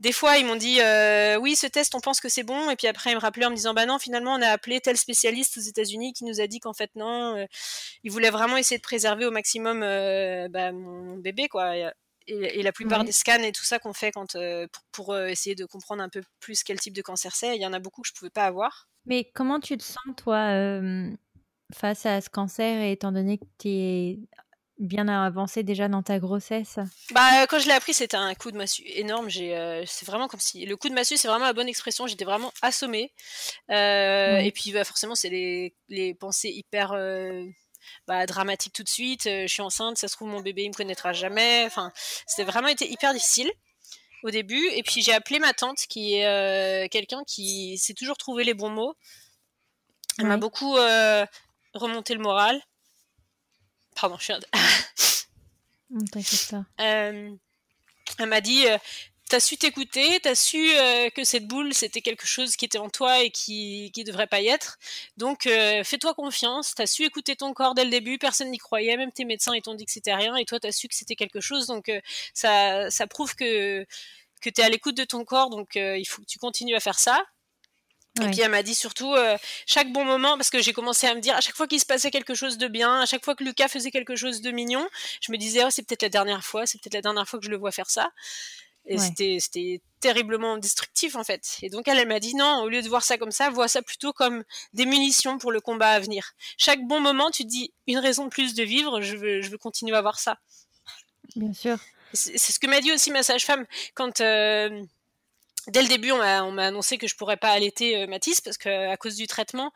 Des fois, ils m'ont dit euh, oui, ce test, on pense que c'est bon, et puis après, ils me rappelaient en me disant bah non, finalement, on a appelé tel spécialiste aux États-Unis qui nous a dit qu'en fait non, euh, il voulait vraiment essayer de préserver au maximum euh, bah, mon bébé quoi. Et, la plupart des scans et tout ça qu'on fait quand pour, pour essayer de comprendre un peu plus quel type de cancer c'est, il y en a beaucoup que je pouvais pas avoir. Mais comment tu te sens toi face à ce cancer, étant donné que tu es bien avancé déjà dans ta grossesse? Bah quand je l'ai appris, c'était un coup de massue énorme. J'ai, euh, c'est vraiment comme si le coup de massue, c'est vraiment la bonne expression. J'étais vraiment assommée. Euh, et puis bah, forcément, c'est les, les pensées hyper euh, bah, dramatiques tout de suite. je suis enceinte, ça se trouve mon bébé il me connaîtra jamais. Enfin, c'était vraiment été hyper difficile au début. Et puis j'ai appelé ma tante, qui est quelqu'un qui sait toujours trouver les bons mots. Elle m'a beaucoup remonté le moral. Pardon, je suis. T'inquiète pas. Euh, elle m'a dit euh, T'as su t'écouter, t'as su euh, que cette boule c'était quelque chose qui était en toi et qui qui devrait pas y être. Donc fais-toi confiance. T'as su écouter ton corps dès le début. Personne n'y croyait, même tes médecins ils t'ont dit que c'était rien et toi t'as su que c'était quelque chose. Donc ça ça prouve que que tu es à l'écoute de ton corps, donc il faut que tu continues à faire ça. Et puis elle m'a dit surtout euh, chaque bon moment, parce que j'ai commencé à me dire à chaque fois qu'il se passait quelque chose de bien, à chaque fois que Lucas faisait quelque chose de mignon, je me disais oh, c'est peut-être la dernière fois, c'est peut-être la dernière fois que je le vois faire ça. Et c'était, c'était terriblement destructif en fait. Et donc elle, elle m'a dit non, au lieu de voir ça comme ça, vois ça plutôt comme des munitions pour le combat à venir. Chaque bon moment, tu te dis une raison de plus de vivre, je veux, je veux continuer à voir ça. Bien sûr. C'est, ce que m'a dit aussi ma sage-femme quand. Euh, Dès le début, on m'a annoncé que je pourrais pas allaiter euh, Mathis parce que à cause du traitement,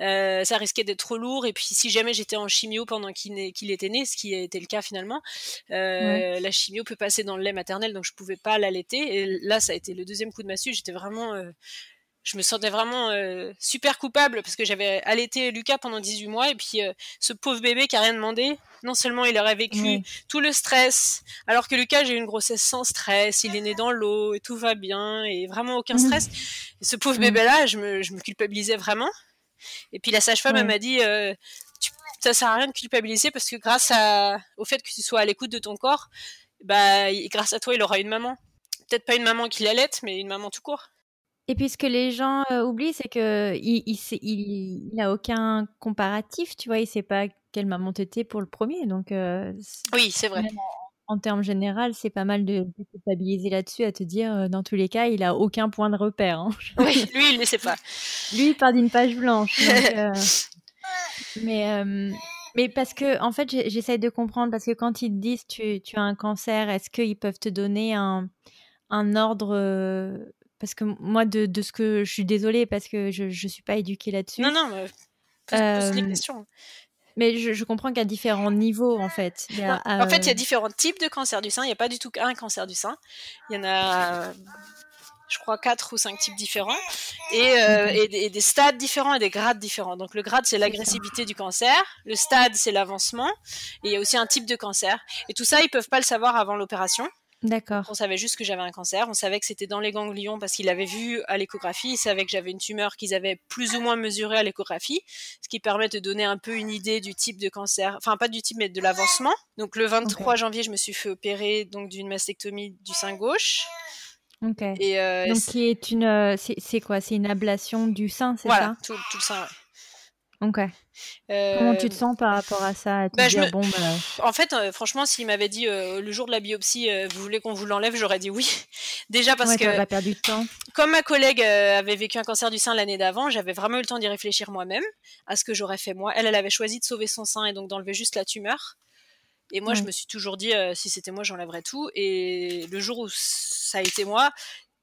euh, ça risquait d'être trop lourd. Et puis, si jamais j'étais en chimio pendant qu'il était né, ce qui a été le cas finalement, euh, la chimio peut passer dans le lait maternel, donc je pouvais pas l'allaiter. Et là, ça a été le deuxième coup de massue. J'étais vraiment je me sentais vraiment euh, super coupable parce que j'avais allaité Lucas pendant 18 mois et puis euh, ce pauvre bébé qui a rien demandé, non seulement il aurait vécu tout le stress, alors que Lucas j'ai eu une grossesse sans stress, il est né dans l'eau et tout va bien et vraiment aucun stress. Et ce pauvre bébé là, je me, je me, culpabilisais vraiment. Et puis la sage-femme elle m'a dit euh, tu, ça sert à rien de culpabiliser parce que grâce à, au fait que tu sois à l'écoute de ton corps, bah grâce à toi il aura une maman. Peut-être pas une maman qui l'allaite, mais une maman tout court. Et puis ce que les gens oublient, c'est que il, il, a aucun comparatif, tu vois, il sait pas quelle maman t'étais pour le premier, donc. oui, c'est vrai. En, termes général, c'est pas mal de, culpabiliser là-dessus, à te dire, dans tous les cas, il a aucun point de repère. Hein. Oui, lui, il ne sait pas. lui, il part d'une page blanche. mais. Mais parce que, en fait, j'essaye de comprendre, parce que quand ils te disent tu, tu as un cancer, est-ce qu'ils peuvent te donner un, un ordre parce que moi, de, de, ce que je suis désolée, parce que je ne suis pas éduquée là-dessus. Non, non, mais pose, pose les questions. Mais je, je comprends qu'à différents niveaux, en fait. En fait, il y a différents types de cancer du sein. Il n'y a pas du tout qu'un cancer du sein. Il y en a, je crois, quatre ou cinq types différents. Et, euh, et, des stades différents et des grades différents. Donc, le grade, c'est l'agressivité du cancer. Le stade, c'est l'avancement. Et il y a aussi un type de cancer. Et tout ça, ils ne peuvent pas le savoir avant l'opération. D'accord. On savait juste que j'avais un cancer. On savait que c'était dans les ganglions parce qu'il avait vu à l'échographie. Ils savaient que j'avais une tumeur qu'ils avaient plus ou moins mesurée à l'échographie, ce qui permet de donner un peu une idée du type de cancer. Enfin, pas du type, mais de l'avancement. Donc, le 23 janvier, je me suis fait opérer donc d'une mastectomie du sein gauche. Ok. Et euh, donc, qui est une, euh, c'est quoi? C'est une ablation du sein, c'est ça? Tout, tout le sein. Ok. Comment tu te euh, sens par rapport à ça bah, bon, bah, En fait, euh, franchement, s'il m'avait dit euh, le jour de la biopsie, vous voulez qu'on vous l'enlève, j'aurais dit oui. Déjà parce que. Pas perdu de temps. Comme ma collègue avait vécu un cancer du sein l'année d'avant, j'avais vraiment eu le temps d'y réfléchir moi-même à ce que j'aurais fait moi. Elle, elle avait choisi de sauver son sein et donc d'enlever juste la tumeur. Et moi, je me suis toujours dit, si c'était moi, j'enlèverais tout. Et le jour où ça a été moi,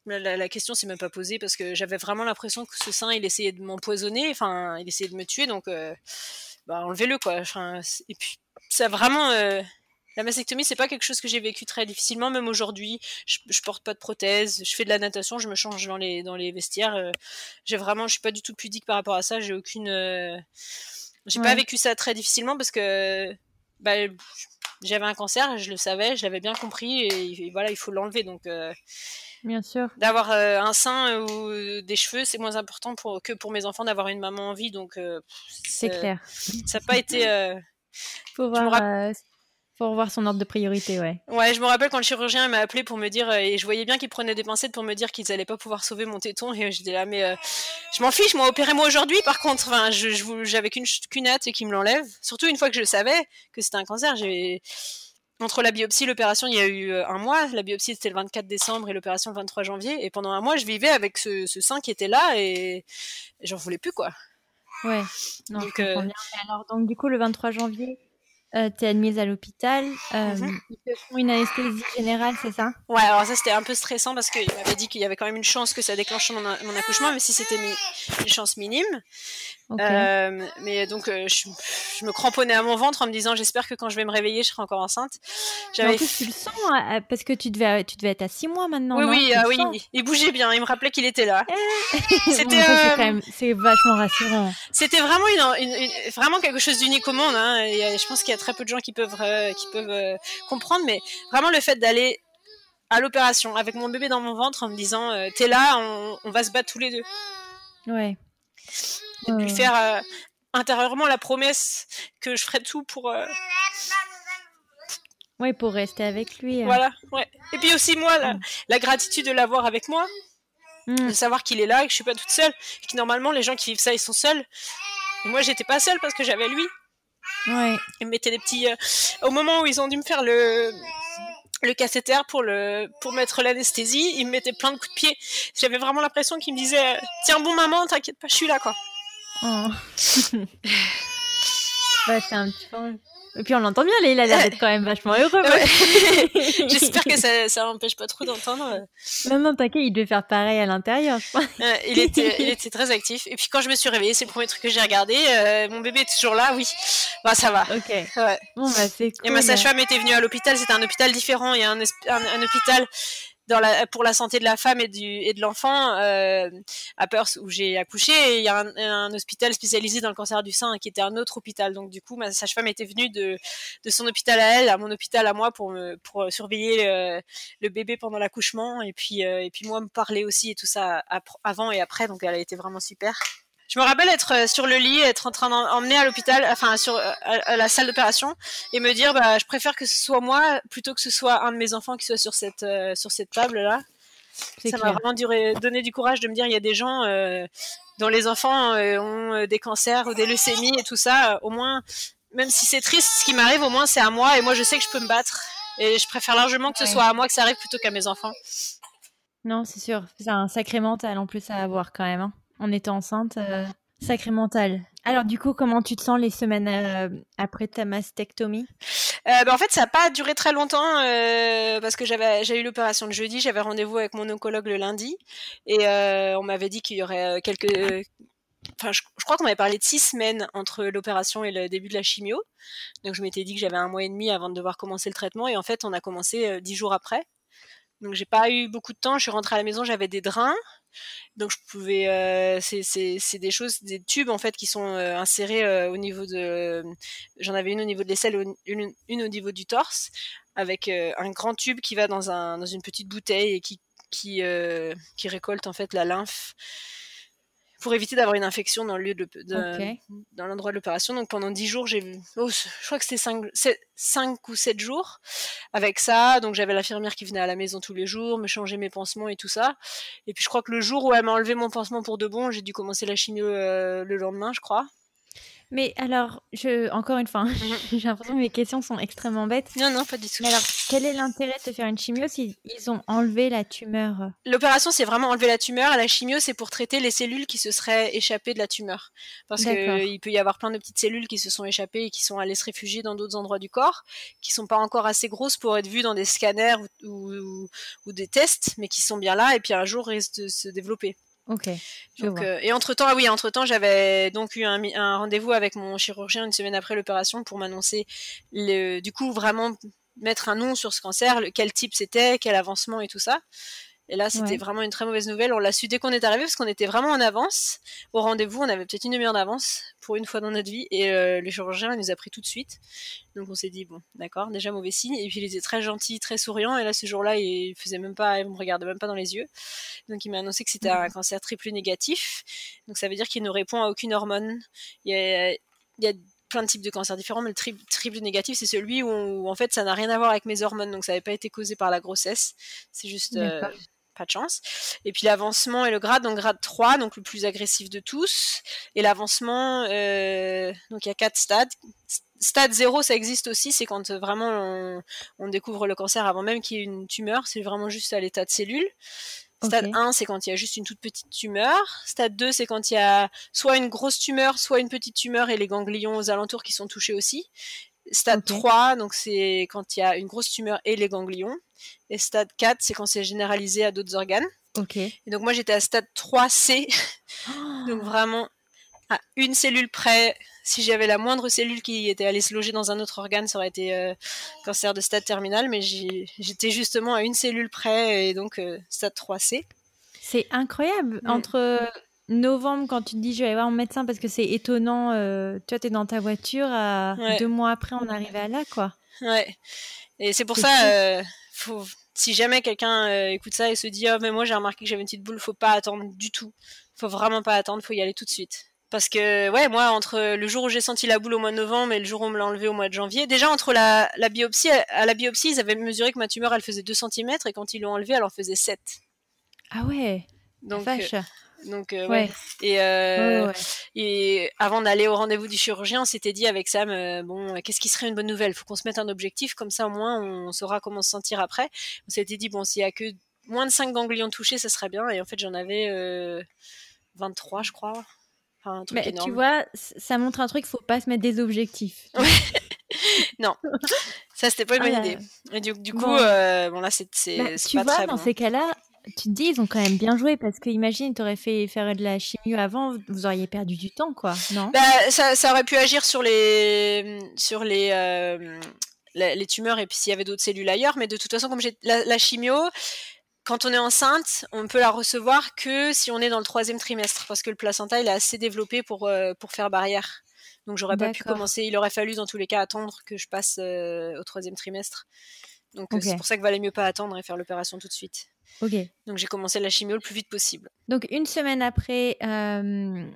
la, la, question s'est même pas posée parce que j'avais vraiment l'impression que ce sein il essayait de m'empoisonner, enfin il essayait de me tuer, donc euh, bah, enlevez-le quoi. Enfin, et puis ça vraiment euh, la mastectomie c'est pas quelque chose que j'ai vécu très difficilement, même aujourd'hui. Je, je, porte pas de prothèse, je fais de la natation, je me change dans les dans les vestiaires. Euh, j'ai vraiment, je suis pas du tout pudique par rapport à ça. J'ai aucune, j'ai pas vécu ça très difficilement parce que bah, j'avais un cancer, je le savais, je l'avais bien compris, et, voilà, il faut l'enlever. Donc, bien sûr. D'avoir un sein ou des cheveux, c'est moins important pour, que pour mes enfants d'avoir une maman en vie. Donc, c'est clair. Ça n'a pas été. Faut voir, pour revoir son ordre de priorité, ouais. Ouais, je me rappelle quand le chirurgien m'a appelé pour me dire, euh, et je voyais bien qu'il prenait des pincettes pour me dire qu'ils allaient pas pouvoir sauver mon téton, et j'étais là, mais euh, je m'en fiche, moi, opérez-moi aujourd'hui, par contre, enfin, je, j'avais qu'une, qu'une hâte et qu'il me l'enlève. Surtout une fois que je savais que c'était un cancer, j'ai. Entre la biopsie et l'opération, il y a eu euh, un mois. La biopsie, c'était le 24 décembre et l'opération le 23 janvier. Et pendant un mois, je vivais avec ce, ce sein qui était là et j'en voulais plus, quoi. Ouais. donc, alors, donc, du coup, le 23 janvier, euh, tu es admise à l'hôpital. Euh, mhm. Ils te font une anesthésie générale, c'est ça? Ouais, alors ça c'était un peu stressant parce qu'il m'avait dit qu'il y avait quand même une chance que ça déclenche mon, mon accouchement, mais si c'était une chance minime. Euh, mais donc, euh, je, me cramponnais à mon ventre en me disant j'espère que quand je vais me réveiller, je serai encore enceinte. En plus, tu le sens hein, parce que tu devais, tu devais être à 6 mois maintenant. Oui, oui, ah oui. Il bougeait bien. Il me rappelait qu'il était là. Eh. C'était c'est vachement rassurant. C'était vraiment une, vraiment quelque chose d'unique au monde. Hein. Et je pense qu'il y a très peu de gens qui peuvent, qui peuvent comprendre, mais vraiment le fait d'aller à l'opération avec mon bébé dans mon ventre en me disant t'es là, on, on va se battre tous les deux. Ouais de lui faire euh, intérieurement la promesse que je ferais tout pour. Euh, oui, pour rester avec lui. Hein. Voilà, ouais. Et puis aussi, moi, la, gratitude de l'avoir avec moi, mm. de savoir qu'il est là et que je suis pas toute seule. Et que normalement, les gens qui vivent ça, ils sont seuls. Et moi, j'étais pas seule parce que j'avais lui. Ouais. Ils me mettaient des petits. Euh, au moment où ils ont dû me faire le le cathéter pour le pour mettre l'anesthésie, ils me mettaient plein de coups de pied. J'avais vraiment l'impression qu'ils me disaient tiens bon maman, t'inquiète pas, je suis là quoi. Oh. ouais, c'est un petit peu. Et puis on l'entend bien, il a l'air d'être quand même vachement heureux. J'espère que ça, ça n'empêche pas trop d'entendre. Non, non, t'inquiète, il devait faire pareil à l'intérieur, je il, était, il était très actif. Et puis quand je me suis réveillée, c'est le premier truc que j'ai regardé. Euh, mon bébé est toujours là, oui. Bah ça va. Ok. Ouais. Bon, bah c'est cool. Et ma sage-femme était venue à l'hôpital, c'était un hôpital différent. Il y a un, un hôpital pour la santé de la femme et, de l'enfant euh, à Perth où j'ai accouché. Il y a un, hôpital spécialisé dans le cancer du sein qui était un autre hôpital. Donc du coup, ma sage-femme était venue de, son hôpital à elle à mon hôpital à moi pour surveiller le, le bébé pendant l'accouchement et puis euh, et puis moi me parler aussi et tout ça avant et après. Donc elle a été vraiment super. Je me rappelle être euh, sur le lit, être en train d'emmener à l'hôpital, enfin sur euh, à, la salle d'opération, et me dire, bah, je préfère que ce soit moi plutôt que ce soit un de mes enfants qui soit sur cette euh, sur cette table là. Ça m'a vraiment donné du courage de me dire, il y a des gens dont les enfants ont des cancers ou des leucémies et tout ça. au moins, même si c'est triste, ce qui m'arrive, au moins c'est à moi, et moi je sais que je peux me battre. Et je préfère largement que ce soit à moi que ça arrive plutôt qu'à mes enfants. Non, c'est sûr. C'est un sacré mental en plus à avoir quand même. Hein en étant enceinte. Euh, sacré mental. Alors du coup, comment tu te sens les semaines euh, après ta mastectomie? Euh, bah, En fait, ça n'a pas duré très longtemps parce que j'avais j'ai eu l'opération le jeudi, j'avais rendez-vous avec mon oncologue le lundi et on m'avait dit qu'il y aurait quelques... Enfin, je, crois qu'on m'avait parlé de six semaines entre l'opération et le début de la chimio. Donc je m'étais dit que j'avais un mois et demi avant de devoir commencer le traitement et en fait, on a commencé dix jours après. Donc j'ai pas eu beaucoup de temps. Je suis rentrée à la maison, j'avais des drains. Donc je pouvais, euh, c'est des choses, des tubes en fait qui sont euh, insérés euh, au niveau de, j'en avais une au niveau de l'aisselle, une, une, au niveau du torse, avec un grand tube qui va dans un dans une petite bouteille et qui qui qui récolte en fait la lymphe pour éviter d'avoir une infection dans le lieu de, dans l'endroit de l'opération. Donc pendant 10 jours, j'ai oh, je crois que c'était 5, 5, ou 7 jours avec ça. Donc j'avais l'infirmière qui venait à la maison tous les jours, me changer mes pansements et tout ça. Et puis je crois que le jour où elle m'a enlevé mon pansement pour de bon, j'ai dû commencer la chimio euh, le lendemain, je crois. Mais alors, je, encore une fois, hein, mhm. j'ai l'impression que mes questions sont extrêmement bêtes. Non, non, pas du tout. Mais alors, quel est l'intérêt de faire une chimio s'ils ont enlevé la tumeur? L'opération, c'est vraiment enlever la tumeur. La chimio, c'est pour traiter les cellules qui se seraient échappées de la tumeur. Parce qu'il peut y avoir plein de petites cellules qui se sont échappées et qui sont allées se réfugier dans d'autres endroits du corps, qui sont pas encore assez grosses pour être vues dans des scanners ou, ou des tests, mais qui sont bien là et puis un jour risquent de se développer. Ok. Euh, et entre temps, ah oui, entre temps, j'avais donc eu un, un rendez-vous avec mon chirurgien une semaine après l'opération pour m'annoncer le, du coup vraiment mettre un nom sur ce cancer, quel type c'était, quel avancement et tout ça. Et là, c'était vraiment une très mauvaise nouvelle. On l'a su dès qu'on est arrivé parce qu'on était vraiment en avance au rendez-vous. On avait peut-être une demi-heure d'avance pour une fois dans notre vie. Et euh, le chirurgien il nous a pris tout de suite. Donc on s'est dit bon, d'accord, déjà mauvais signe. Et puis il était très gentil, très souriant. Et là, ce jour-là, il faisait même pas, il me regardait même pas dans les yeux. Donc il m'a annoncé que c'était un cancer triple négatif. Donc ça veut dire qu'il ne répond à aucune hormone. Il y a, il y a plein de types de cancers différents, mais le triple négatif, c'est celui où, en fait ça n'a rien à voir avec mes hormones, donc ça n'avait pas été causé par la grossesse, c'est juste euh, pas de chance. Et puis l'avancement et le grade, donc grade 3, donc le plus agressif de tous, et l'avancement, euh, donc il y a quatre stades. Stade 0, ça existe aussi, c'est quand vraiment on, on découvre le cancer avant même qu'il y ait une tumeur, c'est vraiment juste à l'état de cellule. Stade 1, c'est quand il y a juste une toute petite tumeur. Stade 2, c'est quand il y a soit une grosse tumeur, soit une petite tumeur et les ganglions aux alentours qui sont touchés aussi. Stade 3, donc c'est quand il y a une grosse tumeur et les ganglions. Et stade 4, c'est quand c'est généralisé à d'autres organes. Ok. Et donc moi j'étais à stade 3C, donc vraiment à une cellule près si j'avais la moindre cellule qui était allée se loger dans un autre organe, ça aurait été euh, cancer de stade terminal, mais j'étais justement à une cellule près et donc euh, stade 3C. C'est incroyable. Entre novembre, quand tu te dis je vais aller voir mon médecin parce que c'est étonnant, euh, toi tu es dans ta voiture, à deux mois après on arrive à là, quoi. Ouais. Et c'est pour ça, faut, si jamais quelqu'un écoute ça et se dit oh mais moi j'ai remarqué que j'avais une petite boule, faut pas attendre du tout. Faut vraiment pas attendre, faut y aller tout de suite. Parce que, ouais, moi, entre le jour où j'ai senti la boule au mois de novembre et le jour où on me l'a enlevé au mois de janvier, déjà entre la, la biopsie, à la biopsie, ils avaient mesuré que ma tumeur, elle faisait 2 cm et quand ils l'ont enlevée, elle en faisait 7. Ah ouais Donc, vache. Euh, donc, euh, ouais. Et, euh, et avant d'aller au rendez-vous du chirurgien, on s'était dit avec Sam, bon, qu'est-ce qui serait une bonne nouvelle? Faut qu'on se mette un objectif, comme ça au moins on saura comment se sentir après. On s'était dit, bon, s'il y a que moins de 5 ganglions touchés, ça serait bien. Et en fait, j'en avais 23, je crois. Mais tu vois, ça montre un truc, faut pas se mettre des objectifs. non, ça c'était pas une bonne idée. Et du, coup, bon. Euh, bon là c'est bah, tu pas vois, dans ces cas-là, tu te dis ils ont quand même bien joué parce que imagine, t'aurais fait faire de la chimie avant, vous auriez perdu du temps quoi, non? Bah, ça, ça, aurait pu agir sur les sur les euh, les, tumeurs et puis s'il y avait d'autres cellules ailleurs, mais de toute façon comme j'ai la, la chimio quand on est enceinte, on peut la recevoir que si on est dans le troisième trimestre, parce que le placenta il est assez développé pour, euh, pour faire barrière. Donc j'aurais pas pu commencer. Il aurait fallu dans tous les cas attendre que je passe euh, au troisième trimestre. Donc c'est pour ça qu'il valait mieux pas attendre et faire l'opération tout de suite. Ok. Donc j'ai commencé la chimio le plus vite possible. Donc une semaine après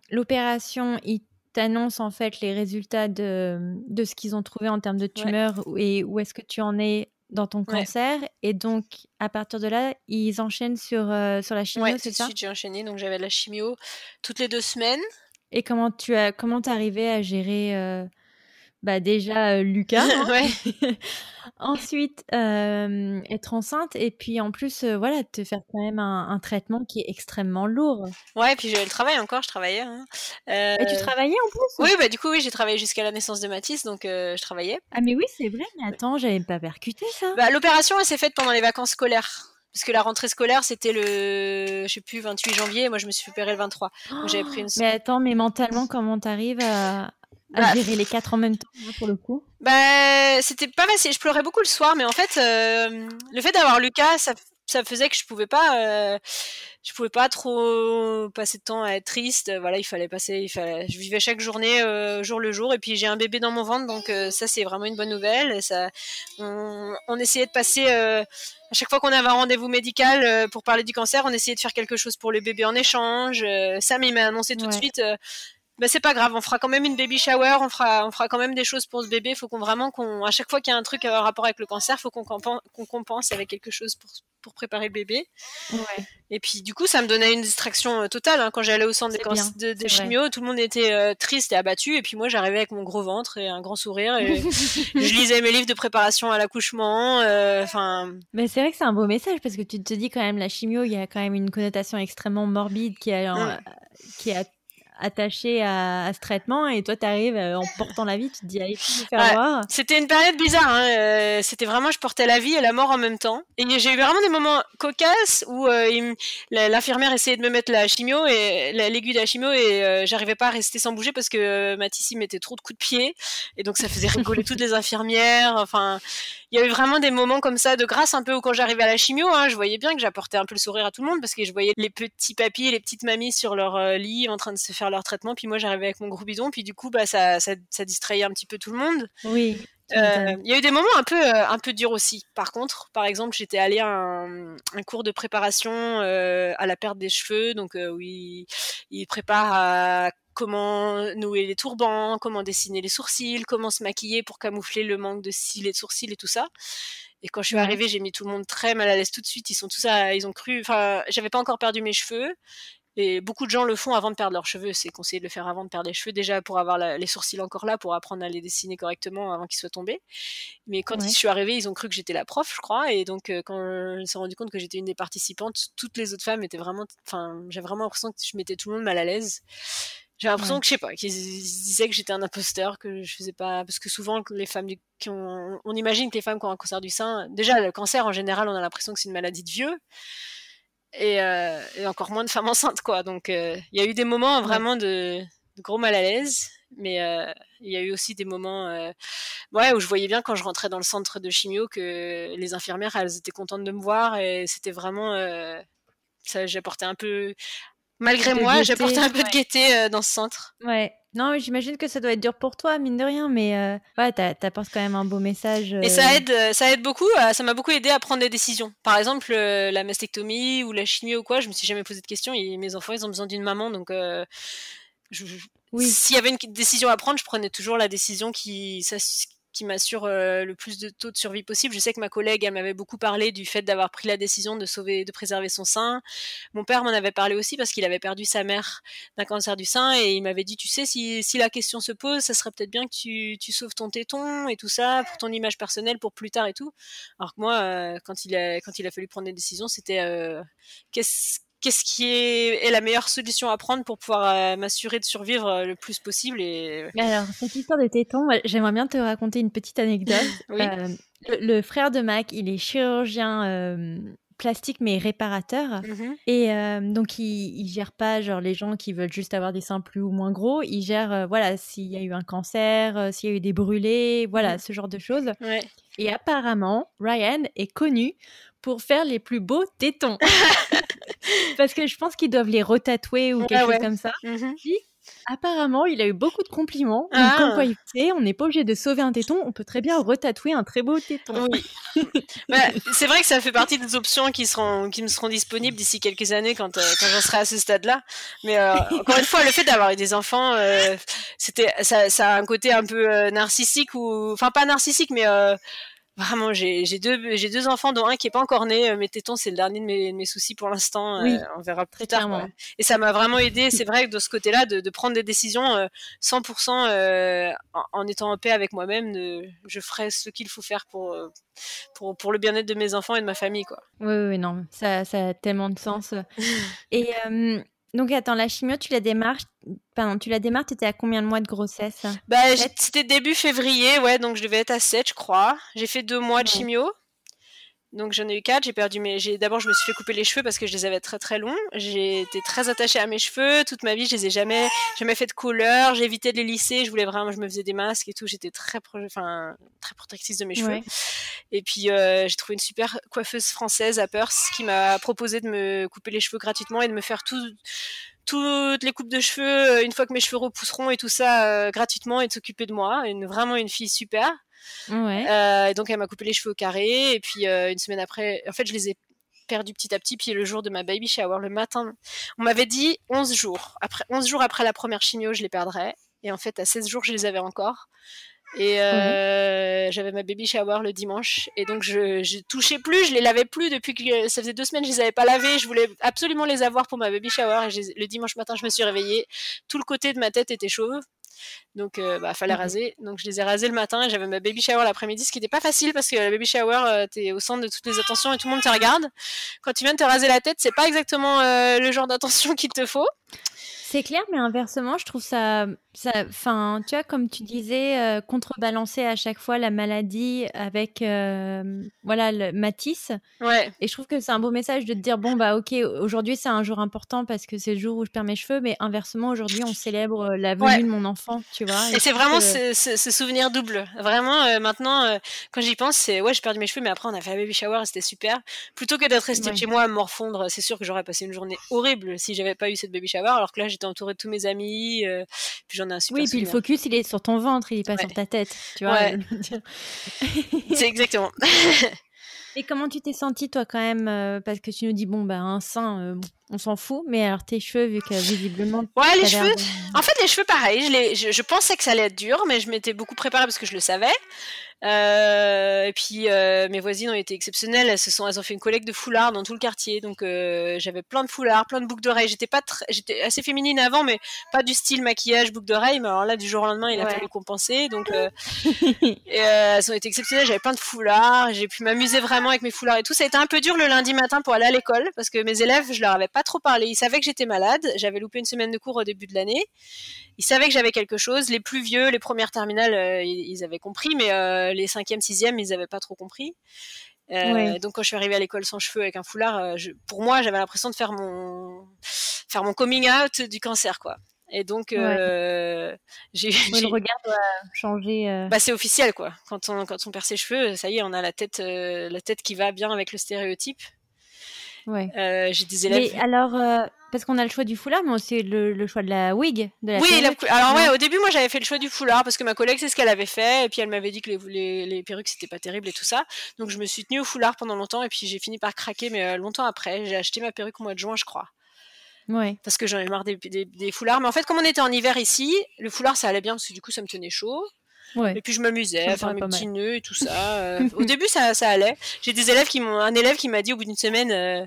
l'opération, ils t'annoncent en fait les résultats de, de ce qu'ils ont trouvé en termes de tumeur et où est-ce que tu en es dans ton cancer. Et donc, à partir de là, ils enchaînent sur, euh, sur la chimio, c'est ça? Oui, j'ai enchaîné. Donc, j'avais la chimio toutes les deux semaines. Et comment tu as comment arrivé à gérer euh, bah déjà euh, Lucas, hein. ensuite euh, être enceinte et puis en plus euh, voilà te faire quand même un, traitement qui est extrêmement lourd. Ouais, et puis j'ai le travail encore, je travaillais. Hein. Et tu travaillais en plus? Oui, bah du coup oui, j'ai travaillé jusqu'à la naissance de Mathis, donc je travaillais. Ah mais oui, c'est vrai, mais attends, j'avais pas percuté ça. Bah l'opération elle s'est faite pendant les vacances scolaires parce que la rentrée scolaire c'était le je sais plus 28 janvier moi je me suis opérée le 23 donc j'avais pris une mais attends mais mentalement comment t'arrives à, à bah, gérer les quatre en même temps pour le coup Bah c'était pas facile. Je pleurais beaucoup le soir, mais en fait euh, le fait d'avoir Lucas, ça, ça, faisait que je pouvais pas, euh, je pouvais pas trop passer de temps à être triste. Voilà, il fallait passer, il fallait, je vivais chaque journée euh, jour le jour. Et puis j'ai un bébé dans mon ventre, donc ça c'est vraiment une bonne nouvelle. Ça, on, on, essayait de passer à chaque fois qu'on avait un rendez-vous médical pour parler du cancer, on essayait de faire quelque chose pour le bébé en échange. Sam il m'a annoncé tout de suite bah c'est pas grave, on fera quand même une baby shower, on fera, on fera quand même des choses pour ce bébé. Il faut qu'on vraiment qu'on, à chaque fois qu'il y a un truc en rapport avec le cancer, faut qu'on compense, avec quelque chose pour, pour préparer le bébé. Ouais. Et puis du coup, ça me donnait une distraction euh, totale. Hein. Quand j'allais au centre de, de, chimio, tout le monde était euh, triste et abattu. Et puis moi, j'arrivais avec mon gros ventre et un grand sourire. Et je lisais mes livres de préparation à l'accouchement. Euh, enfin. Mais c'est vrai que c'est un beau message parce que tu te dis quand même la chimio, il y a quand même une connotation extrêmement morbide qui a, qui a attaché à, ce traitement et toi tu arrives euh, en portant la vie, tu te dis allez, tu faire voir. C'était une période bizarre, hein, euh, c'était vraiment je portais la vie et la mort en même temps. Et j'ai eu vraiment des moments cocasses où euh, l'infirmière essayait de me mettre la chimio et l'aiguille de la chimio et j'arrivais pas à rester sans bouger parce que Mathis il mettait trop de coups de pied et donc ça faisait rigoler toutes les infirmières. Enfin, il y a eu vraiment des moments comme ça de grâce un peu quand j'arrivais à la chimio, hein, je voyais bien que j'apportais un peu le sourire à tout le monde parce que je voyais les petits papis et les petites mamies sur leur lit en train de se faire leur traitement, puis moi j'arrivais avec mon gros bidon, puis du coup bah ça, ça, ça distrayait un petit peu tout le monde. Oui. Euh, il y a eu des moments un peu euh, un peu durs aussi. Par contre, par exemple, j'étais allée à un, cours de préparation euh, à la perte des cheveux, donc oui, il, prépare à comment nouer les turbans, comment dessiner les sourcils, comment se maquiller pour camoufler le manque de cils et de sourcils et tout ça. Et quand je suis arrivée, j'ai mis tout le monde très mal à l'aise tout de suite. Ils sont tous, à, ils ont cru, enfin, j'avais pas encore perdu mes cheveux et beaucoup de gens le font avant de perdre leurs cheveux. C'est conseillé de le faire avant de perdre les cheveux, déjà pour avoir les sourcils encore là, pour apprendre à les dessiner correctement avant qu'ils soient tombés. Mais quand je suis arrivée, ils ont cru que j'étais la prof, je crois. Et donc, euh, quand je me rendu compte que j'étais une des participantes, toutes les autres femmes étaient vraiment. Enfin, j'avais vraiment l'impression que je mettais tout le monde mal à l'aise. J'ai l'impression que, je sais pas, qu'ils disaient que j'étais un imposteur, que je faisais pas. Parce que souvent, les femmes qui ont. On imagine que les femmes qui ont un cancer du sein. Déjà, le cancer, en général, on a l'impression que c'est une maladie de vieux. Euh, et, encore moins de femmes enceintes quoi. Donc euh, il y a eu des moments vraiment de, gros mal à l'aise mais euh, il y a eu aussi des moments ouais où je voyais bien quand je rentrais dans le centre de chimio que les infirmières elles étaient contentes de me voir et c'était vraiment ça j'apportais un peu malgré moi j'apportais un peu de gaieté dans ce centre ouais non, j'imagine que ça doit être dur pour toi, mine de rien, mais euh, ouais, t'apportes quand même un beau message. Et ça euh. aide, euh, ça aide beaucoup. ça m'a beaucoup aidé à prendre des décisions. Par exemple, la mastectomie ou la chimie ou quoi, je me suis jamais posé de questions. Et mes enfants, ils ont besoin d'une maman, donc oui. s'il y avait une décision à prendre, je prenais toujours la décision qui, qui m'assure euh, le plus de taux de survie possible. Je sais que ma collègue, elle m'avait beaucoup parlé du fait d'avoir pris la décision de sauver, de préserver son sein. Mon père m'en avait parlé aussi parce qu'il avait perdu sa mère d'un cancer du sein et il m'avait dit, tu sais, si, si la question se pose, ça serait peut-être bien que tu, tu sauves ton téton et tout ça pour ton image personnelle pour plus tard et tout. Alors que moi, euh, quand il a, quand il a fallu prendre des décisions, c'était euh, qu'est-ce qu'est-ce qui est, la meilleure solution à prendre pour pouvoir euh, m'assurer de survivre euh, le plus possible. Et... Alors, cette histoire de tétons, j'aimerais bien te raconter une petite anecdote. Euh, le, frère de Mac, il est chirurgien plastique mais réparateur. Mm-hmm. Et donc, il, il gère pas genre les gens qui veulent juste avoir des seins plus ou moins gros. Il gère, voilà, s'il y a eu un cancer, s'il y a eu des brûlés, voilà, mm-hmm. ce genre de choses. Et apparemment, Ryan est connu pour faire les plus beaux tétons. Parce que je pense qu'ils doivent les retatouer ou quelque chose comme ça. Mhm. apparemment, il a eu beaucoup de compliments. Ah. comme quoi, on n'est pas obligé de sauver un téton, on peut très bien retatouer un très beau téton. Oui. Bah, c'est vrai que ça fait partie des options qui, seront, qui me seront disponibles d'ici quelques années quand, euh, quand j'en serai à ce stade-là. Mais euh, encore une fois, le fait d'avoir eu des enfants, euh, c'était, ça, ça, a un côté un peu narcissique ou, enfin pas narcissique, mais Vraiment, j'ai deux, j'ai deux enfants, dont un qui est pas encore né. Euh, mes tétons, c'est le dernier de mes, mes soucis pour l'instant. Euh, on verra plus tard. Et ça m'a vraiment aidé. C'est vrai que de ce côté-là, de, de, prendre des décisions 100% euh, en, en, étant en paix avec moi-même, je ferai ce qu'il faut faire pour, pour, pour le bien-être de mes enfants et de ma famille, quoi. Oui, oui, non, ça, ça a tellement de sens. et donc attends, la chimio, tu la démarres, pardon, tu la démarres, étais à combien de mois de grossesse? Bah c'était début février, ouais, donc je devais être à 7 je crois. J'ai fait deux mois de chimio. Donc j'en ai eu quatre. J'ai perdu mes. J'ai d'abord je me suis fait couper les cheveux parce que je les avais très très longs. J'ai été très attachée à mes cheveux toute ma vie. Je les ai jamais jamais fait de couleur. J'ai évité de les lisser. Je voulais vraiment. Je me faisais des masques et tout. J'étais très enfin très protectrice de mes cheveux. Et puis euh, j'ai trouvé une super coiffeuse française à Perth qui m'a proposé de me couper les cheveux gratuitement et de me faire tout toutes les coupes de cheveux euh, une fois que mes cheveux repousseront et tout ça euh, gratuitement et de s'occuper de moi. Une, vraiment une fille super. Euh, et donc elle m'a coupé les cheveux au carré et puis euh, une semaine après, en fait je les ai perdus petit à petit. Puis le jour de ma baby shower, le matin, on m'avait dit 11 jours. Après 11 jours après la première chimio, je les perdrais. Et en fait à 16 jours, je les avais encore. Et euh, j'avais ma baby shower le dimanche. Et donc, je, je touchais plus, je les lavais plus depuis que ça faisait deux semaines, je les avais pas lavés. Je voulais absolument les avoir pour ma baby shower. Et le dimanche matin, je me suis réveillée. Tout le côté de ma tête était chauve. Donc, euh, bah, fallait raser. Donc, je les ai rasés le matin et j'avais ma baby shower l'après-midi, ce qui n'était pas facile parce que la baby shower, euh, t'es au centre de toutes les attentions et tout le monde te regarde. Quand tu viens de te raser la tête, c'est pas exactement euh, le genre d'attention qu'il te faut. C'est clair, mais inversement, je trouve ça, enfin, tu vois, comme tu disais, euh, contrebalancer à chaque fois la maladie avec, euh, voilà, le Matisse. Ouais. Et je trouve que c'est un beau message de te dire, bon, bah, ok, aujourd'hui c'est un jour important parce que c'est le jour où je perds mes cheveux, mais inversement, aujourd'hui, on célèbre euh, la venue de mon enfant, tu vois. Et, c'est vraiment ce, ce, souvenir double. Vraiment, maintenant, quand j'y pense, c'est, ouais, j'ai perdu mes cheveux, mais après, on a fait un baby shower et c'était super. Plutôt que d'être resté chez moi à me morfondre, c'est sûr que j'aurais passé une journée horrible si j'avais pas eu cette baby shower, alors que là, j'étais entourée de tous mes amis, puis j'en ai un super Oui, puis le focus, il est sur ton ventre, il est pas sur ta tête, tu vois. c'est exactement. Et comment tu t'es sentie, toi, quand même euh, Parce que tu nous dis, bon, bah, un sein, euh, on s'en fout, mais alors tes cheveux, vu que visiblement. Ouais, les cheveux. En fait, les cheveux, pareil. Je, je, je, pensais que ça allait être dur, mais je m'étais beaucoup préparée parce que je le savais. Euh, et puis euh, mes voisines ont été exceptionnelles. Elles se sont, elles ont fait une collecte de foulards dans tout le quartier. Donc euh, j'avais plein de foulards, plein de boucles d'oreilles. J'étais pas, j'étais assez féminine avant, mais pas du style maquillage, boucles d'oreilles. Mais alors là, du jour au lendemain, il a fallu compenser. Donc et, elles ont été exceptionnelles. J'avais plein de foulards. J'ai pu m'amuser vraiment avec mes foulards et tout. Ça a été un peu dur le lundi matin pour aller à l'école parce que mes élèves, je leur avais pas trop parlé. Ils savaient que j'étais malade. J'avais loupé une semaine de cours au début de l'année. Ils savaient que j'avais quelque chose. Les plus vieux, les premières terminales, ils, avaient compris, mais les cinquièmes, sixièmes ils n'avaient pas trop compris. Euh, donc quand je suis arrivée à l'école sans cheveux avec un foulard, euh, pour moi j'avais l'impression de faire mon faire mon coming out du cancer quoi. Et donc euh, j'ai le regard doit changer. Bah c'est officiel quoi. Quand on quand on perd ses cheveux, ça y est, on a la tête la tête qui va bien avec le stéréotype. Ouais. j'ai des élèves. Mais alors parce qu'on a le choix du foulard, mais aussi le, le choix de la wig. De la oui, alors ouais, au début, moi j'avais fait le choix du foulard parce que ma collègue, c'est ce qu'elle avait fait. Et puis elle m'avait dit que les, les, les perruques, c'était pas terrible et tout ça. Donc je me suis tenue au foulard pendant longtemps et puis j'ai fini par craquer, mais euh, longtemps après. J'ai acheté ma perruque au mois de juin, je crois. Ouais. Parce que j'en ai marre des, des, foulards. Mais en fait, comme on était en hiver ici, le foulard, ça allait bien parce que du coup, ça me tenait chaud. Ouais. Et puis je m'amusais à faire mes petits nœuds et tout ça. Euh. au début, ça, ça allait. J'ai des élèves qui m'ont, un élève qui m'a dit au bout d'une semaine, euh,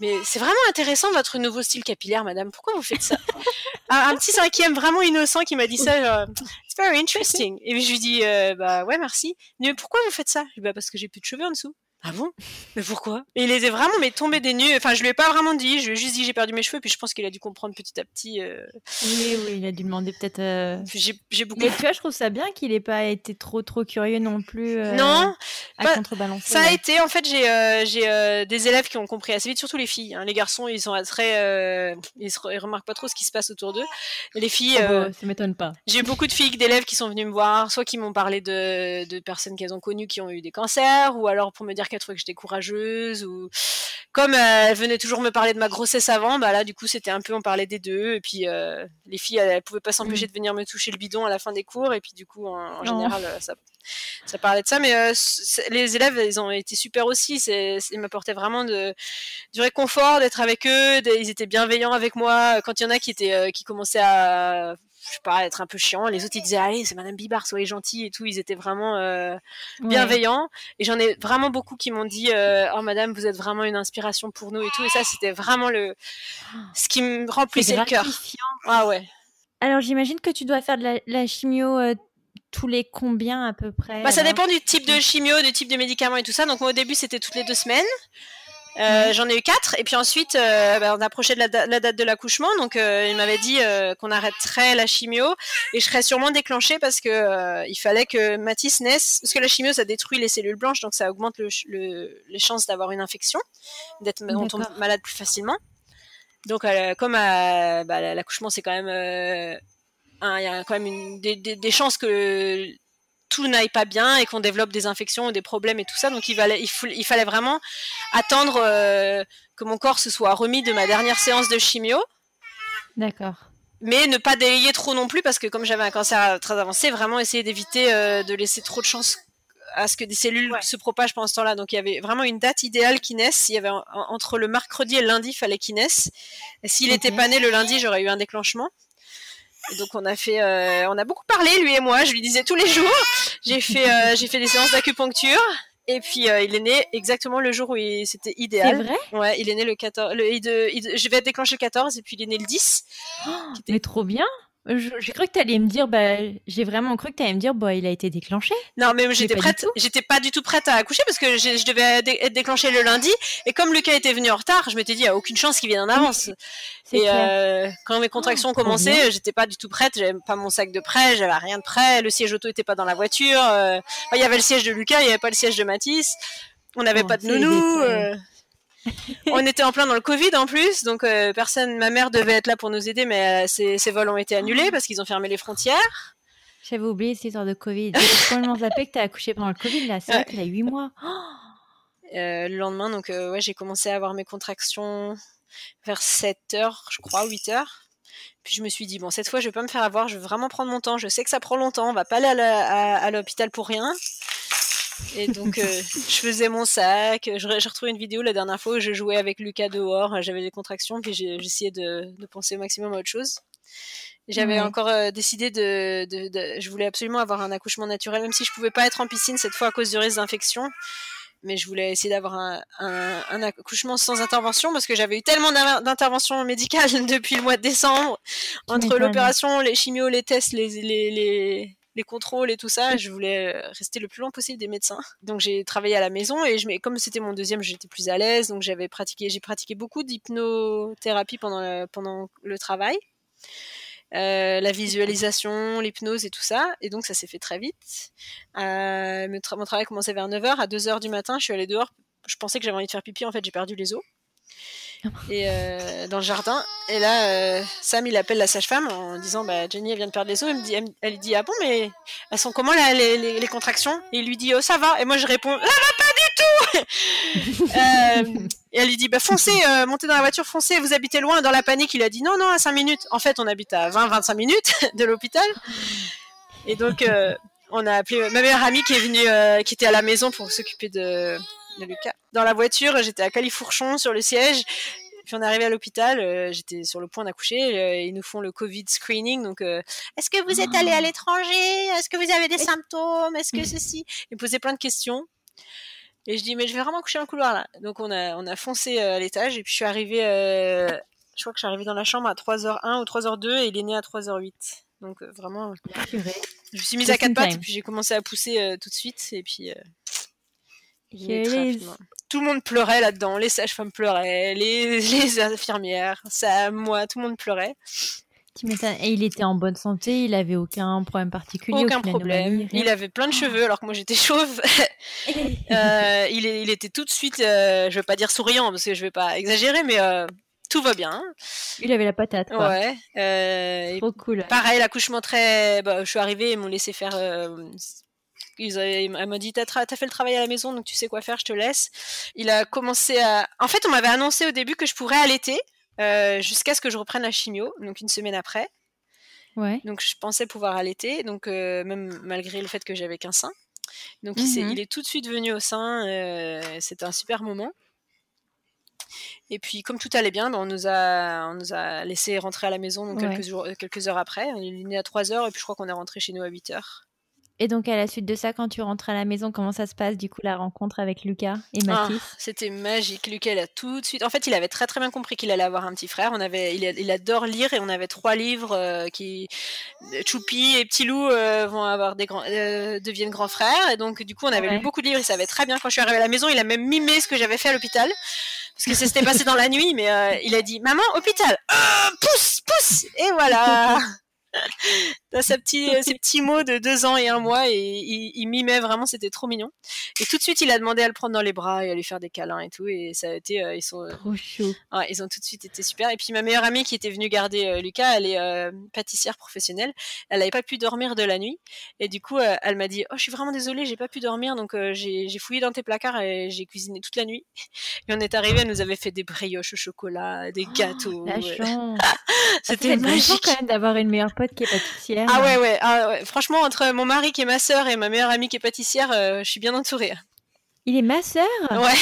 mais c'est vraiment intéressant votre nouveau style capillaire, madame. Pourquoi vous faites ça? Un, petit cinquième vraiment innocent qui m'a dit ça, genre, it's very interesting. Et je lui dis, euh, bah ouais, merci. Mais pourquoi vous faites ça? Je lui dis, bah parce que j'ai plus de cheveux en dessous. Ah bon? Mais pourquoi? Et il était vraiment mais tombé des nues. Enfin, je lui ai pas vraiment dit. Je lui ai juste dit j'ai perdu mes cheveux. Puis je pense qu'il a dû comprendre petit à petit. Euh. Oui, oui, il a dû demander peut-être. Euh... J'ai beaucoup. Mais tu vois, je trouve ça bien qu'il ait pas été trop trop curieux non plus. Euh, non. À bah, contrebalancer. Ça a été. En fait, j'ai j'ai des élèves qui ont compris assez vite, surtout les filles. Hein. Les garçons, ils sont très. Ils, se, remarquent pas trop ce qui se passe autour d'eux. Les filles. Oh, ça m'étonne pas. J'ai beaucoup de filles, d'élèves qui sont venus me voir, soit qui m'ont parlé de, de personnes qu'elles ont connues qui ont eu des cancers, ou alors pour me dire qu'elles trouvaient que j'étais courageuse ou comme euh, elle venait toujours me parler de ma grossesse avant, bah là du coup c'était un peu on parlait des deux et puis euh, les filles elles, pouvaient pas s'empêcher mm. de venir me toucher le bidon à la fin des cours et puis du coup en, général euh, ça ça parlait de ça. Mais les élèves ils ont été super aussi. C'est ils m'apportaient vraiment de du réconfort d'être avec eux ils étaient bienveillants avec moi. Quand il y en a qui étaient qui commençaient à je sais pas, être un peu chiant. Les autres, ils disaient, allez, c'est Madame Bibard, soyez gentille et tout. Ils étaient vraiment euh, bienveillants. Et j'en ai vraiment beaucoup qui m'ont dit, euh, oh Madame, vous êtes vraiment une inspiration pour nous et tout. Et ça, c'était vraiment le, ce qui me remplissait le cœur. Ah ouais. Alors, j'imagine que tu dois faire de la, chimio euh, tous les combien à peu près bah, Ça dépend du type de chimio, du type de médicaments et tout ça. Donc, moi, au début, c'était toutes les deux semaines. Euh, j'en ai eu quatre et puis ensuite euh, bah, on approchait de la, la date de l'accouchement donc euh, il m'avait dit qu'on arrêterait la chimio et je serais sûrement déclenchée parce que il fallait que Mathis naisse parce que la chimio ça détruit les cellules blanches donc ça augmente le, les chances d'avoir une infection d'être malade plus facilement. Donc comme bah, l'accouchement c'est quand même il y a quand même une, des, des, des chances que tout n'aille pas bien et qu'on développe des infections ou des problèmes et tout ça. Donc il fallait, il, fallait vraiment attendre euh, que mon corps se soit remis de ma dernière séance de chimio. D'accord. Mais ne pas délayer trop non plus parce que comme j'avais un cancer très avancé, vraiment essayer d'éviter euh, de laisser trop de chance à ce que des cellules se propagent pendant ce temps-là. Donc il y avait vraiment une date idéale qui naisse. Il y avait entre le mercredi et le lundi, il fallait qu'il naisse. S'il n'était pas né le lundi, j'aurais eu un déclenchement donc on a fait, euh, on a beaucoup parlé lui et moi. Je lui disais tous les jours. J'ai fait, euh, j'ai fait des séances d'acupuncture. Et puis euh, il est né exactement le jour où c'était idéal. C'est vrai? Ouais, il est né le 14. Le, je vais déclencher le 14 et puis il est né le 10. mais trop bien J'ai cru que tu allais me dire, bah, j'ai vraiment cru que tu allais me dire, bah, il a été déclenché. Non, mais j'étais prête, j'étais pas du tout prête à accoucher parce que je, devais être déclenchée le lundi. Et comme Lucas était venu en retard, je m'étais dit, il n'y a aucune chance qu'il vienne en avance. et euh, quand mes contractions ont commencé, j'étais pas du tout prête. J'avais pas mon sac de prêt, j'avais rien de prêt. Le siège auto était pas dans la voiture. Euh, il y avait le siège de Lucas, il y avait pas le siège de Mathis. On n'avait oh, pas de nounou. On était en plein dans le Covid en plus, donc euh, personne, ma mère devait être là pour nous aider, mais ses, euh, vols ont été annulés parce qu'ils ont fermé les frontières. J'avais oublié cette histoire de Covid. J'ai complètement zappé que tu as accouché pendant le Covid, là. C'est vrai qu'il a 8 mois. Euh, le lendemain, donc, ouais, j'ai commencé à avoir mes contractions vers 7 h je crois, 8 h Puis je me suis dit, bon, cette fois, je vais pas me faire avoir, je vais vraiment prendre mon temps. Je sais que ça prend longtemps, on va pas aller à l'hôpital pour rien. Et donc, euh, je faisais mon sac. J'ai retrouvé une vidéo la dernière fois où je jouais avec Lucas dehors. J'avais des contractions, puis j'essayais de, de, penser au maximum à autre chose. J'avais encore euh, décidé de, de, Je voulais absolument avoir un accouchement naturel, même si je pouvais pas être en piscine cette fois à cause du risque d'infection. Mais je voulais essayer d'avoir un, un, accouchement sans intervention parce que j'avais eu tellement d'interventions médicales depuis le mois de décembre. Entre l'opération, les chimios, les tests, les, les, les les contrôles et tout ça. Je voulais euh, rester le plus loin possible des médecins. Donc j'ai travaillé à la maison et je, comme c'était mon deuxième, j'étais plus à l'aise. Donc j'avais pratiqué, j'ai pratiqué beaucoup d'hypnothérapie pendant le, pendant le travail. Euh, la visualisation, l'hypnose et tout ça. Et donc ça s'est fait très vite. Euh, mon travail commençait vers 9h. À 2h du matin, je suis allée dehors. Je pensais que j'avais envie de faire pipi. En fait, j'ai perdu les os et euh, dans le jardin. Et là, euh, Sam, il appelle la sage-femme en disant bah, Jenny, elle vient de perdre les os. Elle, me dit, elle, dit Ah bon, mais elles sont comment là, les, les, contractions? Et il lui dit Oh, ça va. Et moi, je réponds Ça va pas du tout euh, Et elle lui dit bah, Foncez, montez dans la voiture, foncez, vous habitez loin. Dans la panique, il a dit Non, non, à 5 minutes. En fait, on habite à 20-25 minutes de l'hôpital. Et donc, on a appelé ma meilleure amie qui est venue, qui était à la maison pour s'occuper de Lucas. Dans la voiture, j'étais à Califourchon sur le siège. Puis on est arrivé à l'hôpital, euh, j'étais sur le point d'accoucher, euh, ils nous font le Covid screening. Donc, euh, est-ce que vous êtes allé à l'étranger? Est-ce que vous avez des symptômes? Est-ce que ceci? Ils me posaient plein de questions. Et je dis, mais je vais vraiment coucher dans le couloir là. Donc on a, on a foncé à l'étage et puis je suis arrivée, je crois que je suis arrivée dans la chambre à 3h01 ou 3h02 et il est né à 3h08. Donc vraiment, je me suis mise à quatre pattes et puis j'ai commencé à pousser tout de suite et puis tout le monde pleurait là-dedans, les sages-femmes pleuraient, les, les, infirmières, ça, moi, tout le monde pleurait. Et il était en bonne santé, il avait aucun problème particulier. Aucun problème. Il avait plein de cheveux alors que moi j'étais chauve. euh, il, il, était tout de suite, euh, je vais pas dire souriant parce que je vais pas exagérer, mais euh, tout va bien. Il avait la patate. Quoi. Ouais. Euh, Trop cool. Pareil, l'accouchement très. Bah, je suis arrivée, ils m'ont laissé faire elle m'a dit t'as, fait le travail à la maison donc tu sais quoi faire je te laisse il a commencé à en fait on m'avait annoncé au début que je pourrais allaiter euh, jusqu'à ce que je reprenne la chimio donc une semaine après ouais. donc je pensais pouvoir allaiter donc euh, même malgré le fait que j'avais qu'un sein donc il, mhm. est, tout de suite venu au sein euh, c'était un super moment et puis, comme tout allait bien, ben, on, nous a, on nous a laissé rentrer à la maison donc quelques, jours, quelques heures après. On est né à 3 heures et puis je crois qu'on est rentré chez nous à 8 heures. Et donc, à la suite de ça, quand tu rentres à la maison, comment ça se passe, du coup, la rencontre avec Lucas et ah, Mathis C'était magique. Lucas, il a tout de suite. En fait, il avait très, très bien compris qu'il allait avoir un petit frère. On avait, il, adore lire et on avait trois livres euh, qui. Choupi et Petit Loup euh, vont avoir des grands, euh, deviennent grands frères. Et donc, du coup, on avait lu beaucoup de livres. Il savait très bien. Quand je suis arrivée à la maison, il a même mimé ce que j'avais fait à l'hôpital. Parce que ça s'était passé dans la nuit, mais il a dit Maman, hôpital Pousse, pousse Et voilà T'as ses petits, euh, ses petits mots de deux ans et un mois et il, il mimait vraiment, c'était trop mignon. Et tout de suite, il a demandé à le prendre dans les bras et à lui faire des câlins et tout. Et ça a été, euh, ils sont, euh, trop chaud. ils ont tout de suite été super. Et puis ma meilleure amie qui était venue garder Lucas, elle est pâtissière professionnelle. Elle n'avait pas pu dormir de la nuit et du coup, elle m'a dit, oh, je suis vraiment désolée, j'ai pas pu dormir, donc j'ai fouillé dans tes placards et j'ai cuisiné toute la nuit. Et on est arrivé, elle nous avait fait des brioches au chocolat, des oh, gâteaux. C'était magique quand même d'avoir une meilleure pote qui est pâtissière. Ah ouais, ah ouais. Franchement, entre mon mari qui est ma sœur et ma meilleure amie qui est pâtissière, euh, je suis bien entourée. Il est ma sœur? Ouais.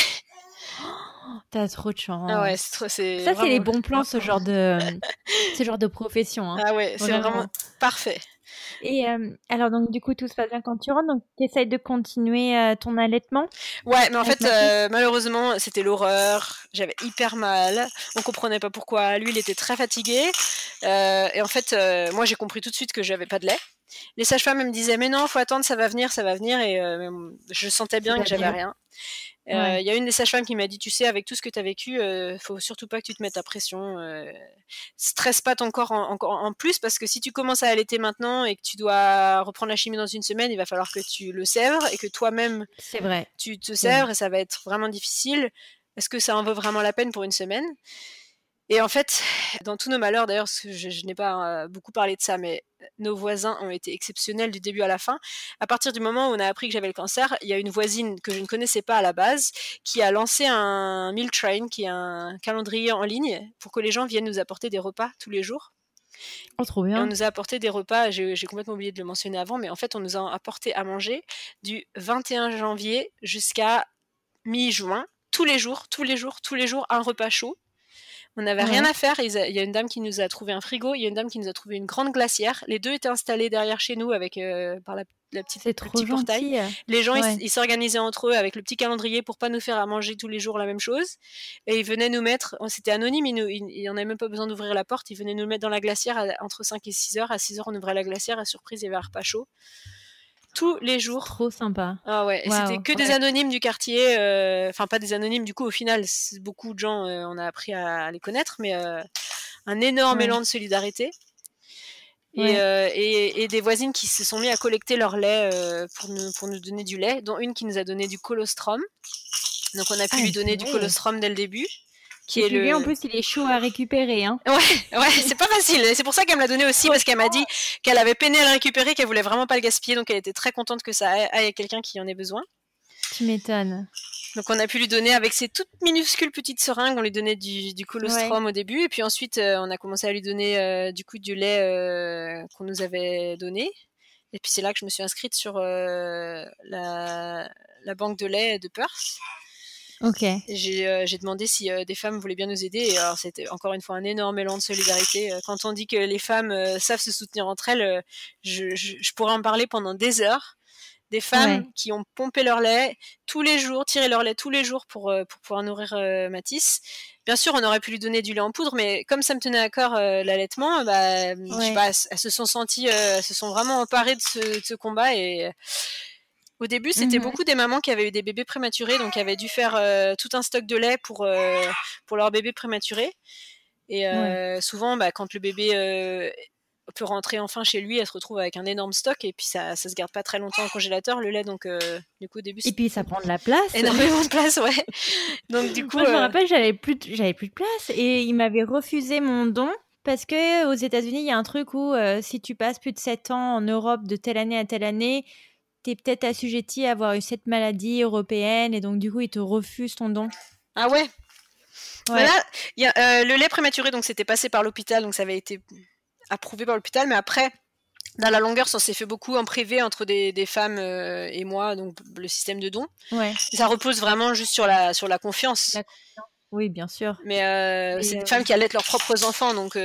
T'as trop de chance. Ah ouais, c'est trop, Ça, c'est les bons plans, ce genre de, ce genre de profession. Hein. Ah ouais, c'est vraiment... parfait. Et alors, donc, du coup, tout se passe bien quand tu rentres. Donc, tu essayes de continuer ton allaitement? Ouais, mais en fait, malheureusement, c'était l'horreur. J'avais hyper mal. On comprenait pas pourquoi. Lui, il était très fatigué. et en fait, moi, j'ai compris tout de suite que j'avais pas de lait. Les sages-femmes me disaient mais non, faut attendre, ça va venir, ça va venir, et je sentais bien que j'avais rien. Il y a une des sages-femmes qui m'a dit, tu sais, avec tout ce que tu as vécu, euh, faut surtout pas que tu te mettes à pression. Euh, stresse pas ton corps en, en, plus, parce que si tu commences à allaiter maintenant et que tu dois reprendre la chimie dans une semaine, il va falloir que tu le sèvres et que toi-même, c'est vrai, tu te sèvres et ça va être vraiment difficile. Est-ce que ça en vaut vraiment la peine pour une semaine? Et en fait, dans tous nos malheurs, d'ailleurs, je, je n'ai pas euh, beaucoup parlé de ça, mais nos voisins ont été exceptionnels du début à la fin. À partir du moment où on a appris que j'avais le cancer, il y a une voisine que je ne connaissais pas à la base qui a lancé un meal train, qui est un calendrier en ligne, pour que les gens viennent nous apporter des repas tous les jours. Oh, trop bien. on nous a apporté des repas, j'ai complètement oublié de le mentionner avant, mais en fait, on nous a apporté à manger du 21 janvier jusqu'à mi-juin, tous les jours, tous les jours, tous les jours, un repas chaud. On n'avait rien à faire. Il y a une dame qui nous a trouvé un frigo, il y a une dame qui nous a trouvé une grande glacière. Les deux étaient installés derrière chez nous avec euh, par la, petite le petit portail. Les gens ils s'organisaient entre eux avec le petit calendrier pour pas nous faire à manger tous les jours la même chose. Et ils venaient nous mettre, c'était anonyme, il, en avait même pas besoin d'ouvrir la porte, ils venaient nous mettre dans la glacière entre 5 et 6 heures. À 6 heures on ouvrait la glacière, à surprise il y avait un repas chaud tous les jours. Trop sympa. Ah ouais, c'était que des anonymes du quartier, euh, enfin pas des anonymes du coup au final, beaucoup de gens euh, on a appris à, les connaître, mais euh, un énorme élan de solidarité. Et, des voisines qui se sont mis à collecter leur lait pour, nous, pour nous donner du lait, dont une qui nous a donné du colostrum. Donc on a pu ah, lui donner du colostrum dès le début. Qui est le... en plus, il est chaud à récupérer. Hein. Ouais, ouais c'est pas facile. C'est pour ça qu'elle me l'a donné aussi, parce qu'elle m'a dit qu'elle avait peiné à le récupérer, qu'elle voulait vraiment pas le gaspiller, donc elle était très contente que ça aille à quelqu'un qui en ait besoin. Tu m'étonnes. Donc on a pu lui donner avec ses toutes minuscules petites seringues, on lui donnait du, du colostrum au début, et puis ensuite euh, on a commencé à lui donner euh, du coup du lait euh, qu'on nous avait donné. Et puis c'est là que je me suis inscrite sur la, la, banque de lait de Perth. Ok. J'ai demandé si des femmes voulaient bien nous aider. Et alors, c'était encore une fois un énorme élan de solidarité. Quand on dit que les femmes savent se soutenir entre elles, je, je, pourrais en parler pendant des heures. Des femmes qui ont pompé leur lait tous les jours, tiré leur lait tous les jours pour, pour pouvoir nourrir Matisse. Bien sûr, on aurait pu lui donner du lait en poudre, mais comme ça me tenait à cœur l'allaitement, bah, je sais pas, elles, se sont senties, elles se sont vraiment emparées de ce, de ce combat et au début, c'était mmh beaucoup des mamans qui avaient eu des bébés prématurés, donc qui avaient dû faire euh, tout un stock de lait pour, euh, pour leur bébé prématuré. Et euh, souvent, bah, quand le bébé peut rentrer enfin chez lui, elle se retrouve avec un énorme stock et puis ça, ça se garde pas très longtemps au congélateur le lait, donc du coup au début. Et puis ça prend de la place. Énormément de place, ouais. donc du coup. Moi, je me rappelle, j'avais plus, j'avais plus de place et il m'avait refusé mon don. Parce que aux États-Unis, il y a un truc où si tu passes plus de 7 ans en Europe de telle année à telle année, tu es peut-être assujetti à avoir eu cette maladie européenne et donc du coup, ils te refusent ton don. Ah ouais? Voilà, y a, euh, le lait prématuré, donc c'était passé par l'hôpital, donc ça avait été approuvé par l'hôpital, mais après, dans la longueur, ça s'est fait beaucoup en privé entre des, femmes euh, et moi, donc le système de don. Ouais. Ça repose vraiment juste sur la, sur la confiance. Oui, bien sûr. Mais euh, c'est des femmes qui allaitent leurs propres enfants, donc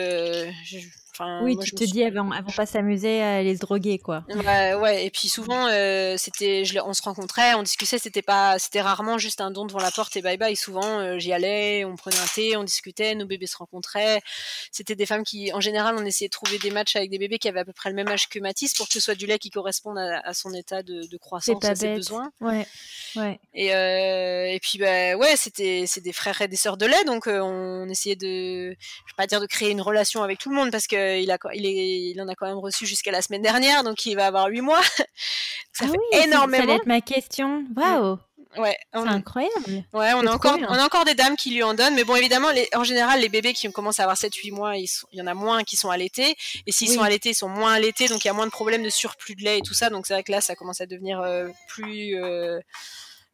oui, tu te dis, elles vont, pas s'amuser à les droguer, quoi. ouais, et puis souvent, euh, c'était, on se rencontrait, on discutait, c'était pas, c'était rarement juste un don devant la porte et bye bye. Souvent, euh, j'y allais, on prenait un thé, on discutait, nos bébés se rencontraient. C'était des femmes qui, en général, on essayait de trouver des matchs avec des bébés qui avaient à peu près le même âge que Mathis pour que ce soit du lait qui corresponde à, son état de, croissance, à ses besoins. Ouais, ouais. Et, euh, et puis, bah, ouais, c'était, c'est des frères et des sœurs de lait, donc on essayait de, je vais pas dire de créer une relation avec tout le monde parce que il, a, il, est, il en a quand même reçu jusqu'à la semaine dernière, donc il va avoir 8 mois. ça ah fait oui, énormément. Ça être ma question. Waouh! Ouais, c'est incroyable. Ouais, on a encore, on a encore des dames qui lui en donnent, mais bon, évidemment, les, en général, les bébés qui commencent à avoir 7-8 mois, il y en a moins qui sont allaités, et s'ils sont allaités, ils sont moins allaités, donc il y a moins de problèmes de surplus de lait et tout ça, donc c'est vrai que là, ça commence à devenir euh, plus, euh,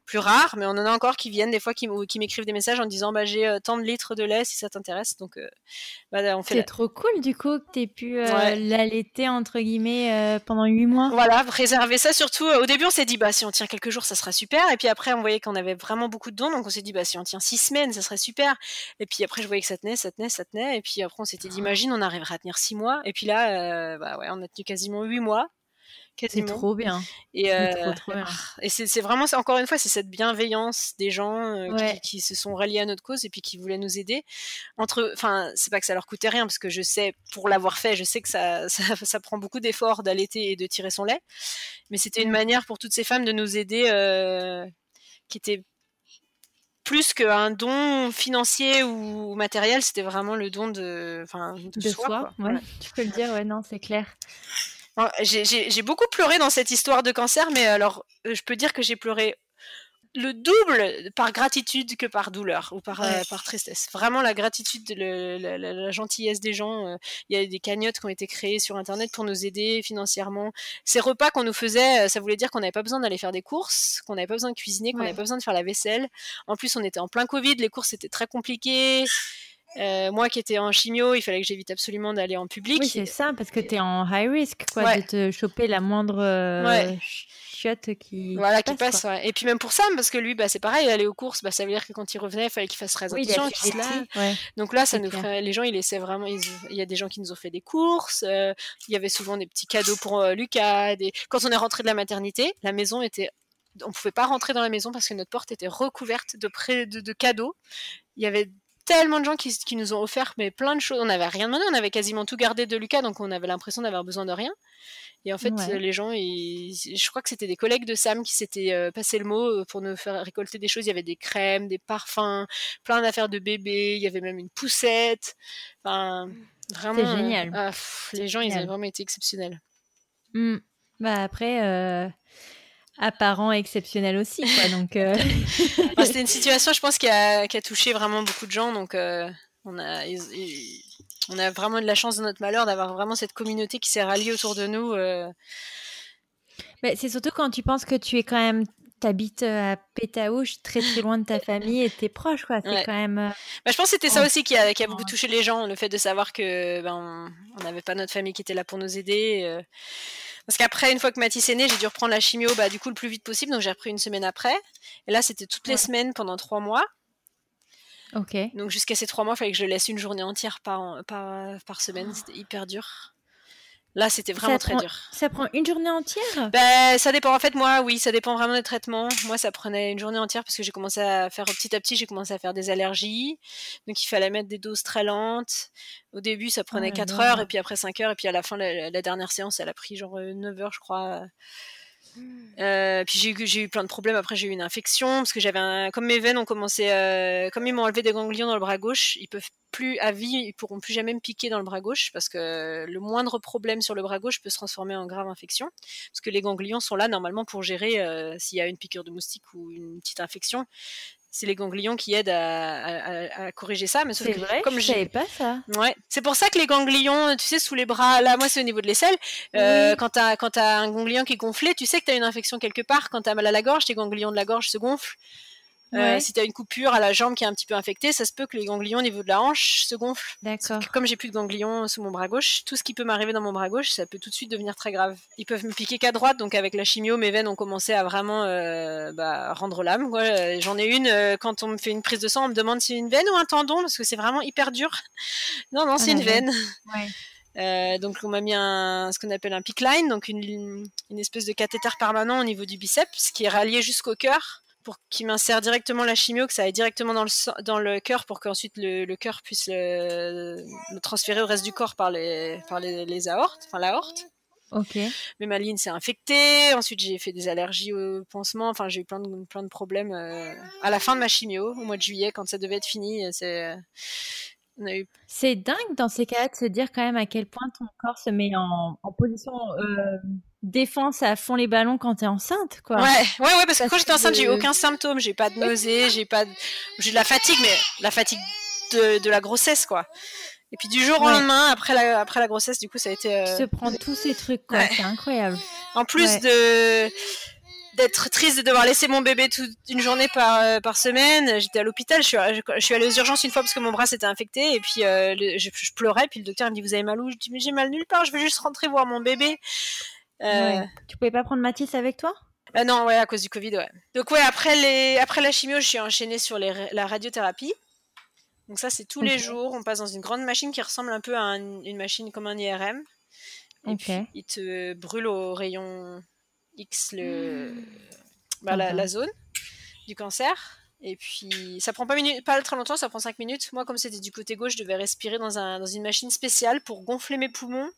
plus rare, mais on en a encore qui viennent des fois qui, qui m'écrivent des messages en disant bah j'ai euh, tant de litres de lait si ça t'intéresse. Donc euh, bah, on fait. C'est trop cool du coup que t'aies pu euh, l'allaiter entre guillemets pendant huit mois. Voilà, préserver ça surtout. Au début on s'est dit bah si on tient quelques jours ça sera super, et puis après on voyait qu'on avait vraiment beaucoup de dons, donc on s'est dit bah si on tient six semaines ça serait super. Et puis après je voyais que ça tenait, ça tenait, ça tenait, et puis après on s'était dit imagine on arrivera à tenir six mois, et puis là bah ouais on a tenu quasiment huit mois. C'est trop bien. Et, euh, et c'est vraiment, encore une fois, c'est cette bienveillance des gens euh, qui, se sont ralliés à notre cause et puis qui voulaient nous aider. Entre, enfin, c'est pas que ça leur coûtait rien parce que je sais, pour l'avoir fait, je sais que ça, ça, prend beaucoup d'efforts d'allaiter et de tirer son lait. Mais c'était une mmh. manière pour toutes ces femmes de nous aider euh, qui était plus qu'un don financier ou matériel, c'était vraiment le don de, de, soi. Tu peux le dire, ouais, non, c'est clair. J'ai beaucoup pleuré dans cette histoire de cancer, mais alors euh, je peux dire que j'ai pleuré le double par gratitude que par douleur ou par, euh, par tristesse. Vraiment la gratitude, la, gentillesse des gens. Euh, il y a des cagnottes qui ont été créées sur Internet pour nous aider financièrement. Ces repas qu'on nous faisait, ça voulait dire qu'on n'avait pas besoin d'aller faire des courses, qu'on n'avait pas besoin de cuisiner, qu'on n'avait pas besoin de faire la vaisselle. En plus, on était en plein Covid, les courses étaient très compliquées. Euh, moi qui étais en chimio, il fallait que j'évite absolument d'aller en public. Oui, c'est ça, parce que tu es en high risk, quoi, de te choper la moindre euh, chiotte qui, voilà, qui passe. Et puis même pour Sam, parce que lui, bah, c'est pareil, aller aux courses, bah, ça veut dire que quand il revenait, il fallait qu'il fasse très attention. Donc là, ça nous ferait... les gens, ils laissaient vraiment. Il y a des gens qui nous ont fait des courses. Euh, il y avait souvent des petits cadeaux pour Lucas. Des... Quand on est rentré de la maternité, la maison était on pouvait pas rentrer dans la maison parce que notre porte était recouverte de, de, de cadeaux. Il y avait tellement de gens qui, qui, nous ont offert mais plein de choses. On n'avait rien demandé, on avait quasiment tout gardé de Lucas, donc on avait l'impression d'avoir besoin de rien. Et en fait, les gens, je crois que c'était des collègues de Sam qui s'étaient euh, passé le mot euh, pour nous faire récolter des choses. Il y avait des crèmes, des parfums, plein d'affaires de bébé. Il y avait même une poussette. Enfin, vraiment. C'est génial. Ah, les gens, ils ont vraiment été exceptionnels. Mmh. Bah après. Euh, apparent exceptionnel aussi. Quoi, donc, euh. C'était une situation, je pense, qui a, qui a, touché vraiment beaucoup de gens. Donc, euh, on, a, on a vraiment de la chance de notre malheur d'avoir vraiment cette communauté qui s'est ralliée autour de nous. Euh. Mais c'est surtout quand tu penses que tu es quand même t'habites à Pétaouche, très très loin de ta famille et tes proches, quoi. C'est quand même. Bah, je pense que c'était ça aussi qui a, qui a, beaucoup touché les gens, le fait de savoir que ben, on n'avait pas notre famille qui était là pour nous aider. Parce qu'après, une fois que Mathis est né, j'ai dû reprendre la chimio bah, du coup le plus vite possible. Donc j'ai repris une semaine après. Et là, c'était toutes les semaines pendant trois mois. Ok. Donc jusqu'à ces trois mois, il fallait que je laisse une journée entière par, par, par semaine. Oh. C'était hyper dur. Là, c'était vraiment très dur. Ça prend une journée entière? Ben, Ça dépend. En fait, moi, oui, ça dépend vraiment des traitements. Moi, ça prenait une journée entière parce que j'ai commencé à faire petit à petit, j'ai commencé à faire des allergies. Donc, il fallait mettre des doses très lentes. Au début, ça prenait 4 heures, et puis après 5 heures, et puis à la fin, la, la dernière séance, elle a pris genre 9 heures, je crois. Euh, puis j'ai eu, eu plein de problèmes. Après, j'ai eu une infection parce que j'avais un, comme mes veines ont commencé, euh, comme ils m'ont enlevé des ganglions dans le bras gauche, ils peuvent plus à vie, ils pourront plus jamais me piquer dans le bras gauche parce que le moindre problème sur le bras gauche peut se transformer en grave infection. Parce que les ganglions sont là normalement pour gérer euh, s'il y a une piqûre de moustique ou une petite infection c'est les ganglions qui aident à, corriger ça. Mais c'est vrai, comme je savais pas ça. Ouais, c'est pour ça que les ganglions, tu sais, sous les bras, là, moi c'est au niveau de l'aisselle. Euh, Quand t'as quand as un ganglion qui est gonflé, tu sais que t'as une infection quelque part. Quand t'as mal à la gorge, tes ganglions de la gorge se gonflent. Euh, si tu as une coupure à la jambe qui est un petit peu infectée, ça se peut que les ganglions au niveau de la hanche se gonflent. D'accord. Comme j'ai plus de ganglions sous mon bras gauche, tout ce qui peut m'arriver dans mon bras gauche, ça peut tout de suite devenir très grave. Ils peuvent me piquer qu'à droite, donc avec la chimio, mes veines ont commencé à vraiment euh, bah, rendre l'âme. Euh, j'en ai une, quand on me fait une prise de sang, on me demande si c'est une veine ou un tendon, parce que c'est vraiment hyper dur. non, non, c'est ah, une veine. donc on m'a mis un, ce qu'on appelle un PICK line, donc une, une espèce de cathéter permanent au niveau du biceps, qui est rallié jusqu'au cœur pour qu'il m'insère directement la chimio, que ça aille directement dans le, dans le cœur pour qu'ensuite le, le cœur puisse le, transférer au reste du corps par les, par les, les aortes, enfin l'aorte. Ok. Mais ma ligne s'est infectée. Ensuite, j'ai fait des allergies au pansement. Enfin, j'ai eu plein de, plein de problèmes euh, à la fin de ma chimio, au mois de juillet, quand ça devait être fini. C'est c'est dingue dans ces cas-là de se dire quand même à quel point ton corps se met en, position euh, défense à fond les ballons quand t'es enceinte, quoi. Ouais, ouais, ouais, parce, que quand j'étais enceinte, j'ai eu aucun symptôme, j'ai pas de nausée, j'ai pas, de... j'ai de la fatigue, mais la fatigue de, la grossesse, quoi. Et puis du jour au lendemain, après la, après la grossesse, du coup, ça a été. Tu te prends tous ces trucs, quoi. C'est incroyable. En plus de d'être triste de devoir laisser mon bébé toute une journée par, euh, par semaine. J'étais à l'hôpital, je suis, je, suis allée aux urgences une fois parce que mon bras s'était infecté et puis euh, je, pleurais. Puis le docteur me dit Vous avez mal où Je dis Mais j'ai mal nulle part, je veux juste rentrer voir mon bébé. Euh... Tu pouvais pas prendre Mathis avec toi? Non, ouais, à cause du Covid, ouais. Donc, ouais, après, les... après la chimio, je suis enchaînée sur les... la radiothérapie. Donc, ça, c'est tous les jours. On passe dans une grande machine qui ressemble un peu à une machine comme un IRM. Et puis, il te brûle au rayon X le, bah, la, zone du cancer. Et puis, ça prend pas, pas très longtemps, ça prend 5 minutes. Moi, comme c'était du côté gauche, je devais respirer dans, un, dans une machine spéciale pour gonfler mes poumons,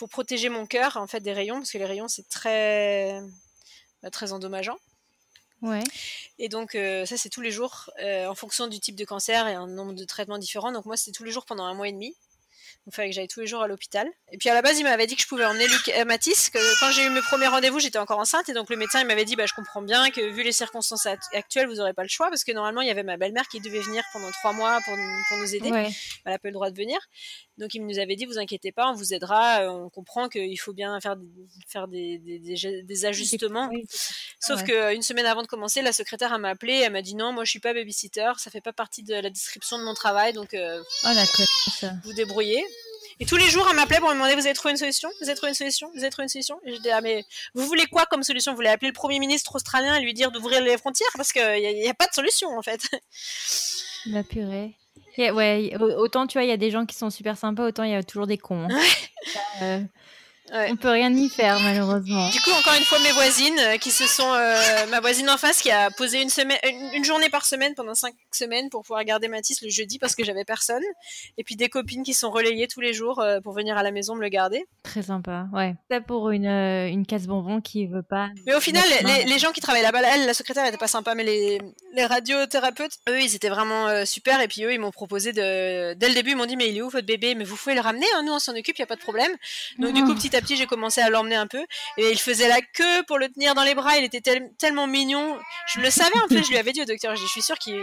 pour protéger mon cœur en fait des rayons, parce que les rayons, c'est très, bah, très endommageant. Ouais. Et donc, euh, ça, c'est tous les jours, euh, en fonction du type de cancer et un nombre de traitements différents. Donc, moi, c'était tous les jours pendant un mois et demi il fallait que j'aille tous les jours à l'hôpital. Et puis à la base, il m'avait dit que je pouvais emmener Luc, euh, Mathis, que quand j'ai eu mes premiers rendez-vous, j'étais encore enceinte. Et donc le médecin, il m'avait dit, bah, je comprends bien que vu les circonstances actuelles, vous n'aurez pas le choix. Parce que normalement, il y avait ma belle-mère qui devait venir pendant trois mois pour, pour nous aider. Elle n'a pas le droit de venir. Donc il nous avait dit, vous inquiétez pas, on vous aidera. Euh, on comprend qu'il faut bien faire, faire des, des, des, ajustements. Sauf que qu'une semaine avant de commencer, la secrétaire m'a appelé. Elle m'a dit, non, moi je suis pas babysitter. Ça fait pas partie de la description de mon travail. Donc euh, oh, vous débrouillez. Et tous les jours, elle m'appelait pour me demander Vous avez trouvé une solution? Vous avez trouvé une solution? Vous avez trouvé une solution? Et je disais Ah, mais vous voulez quoi comme solution? Vous voulez appeler le Premier ministre australien et lui dire d'ouvrir les frontières? Parce qu'il n'y a, a, pas de solution, en fait. La purée. ouais, autant tu vois, il y a des gens qui sont super sympas, autant il y a toujours des cons. Hein. Euh, on peut rien y faire malheureusement. Du coup, encore une fois, mes voisines euh, qui se sont, euh, ma voisine en face qui a posé une semaine, une, journée par semaine pendant cinq semaines pour pouvoir garder Mathis le jeudi parce que j'avais personne. Et puis des copines qui sont relayées tous les jours euh, pour venir à la maison me le garder. Très sympa, ouais. Ça pour une, une casse bonbon qui veut pas. Mais au final, les, gens qui travaillent là-bas, elle, la secrétaire, était pas sympa, mais les, les radiothérapeutes, eux, ils étaient vraiment super. Et puis eux, ils m'ont proposé de, dès le début, ils m'ont dit mais il est où votre bébé? Mais vous pouvez le ramener, hein, nous on s'en occupe, il y a pas de problème. Donc du coup, petit à petit, j'ai commencé à l'emmener un peu et il faisait la queue pour le tenir dans les bras. Il était tellement mignon. Je le savais en fait. Je lui avais dit au docteur. Je suis sûre qu'il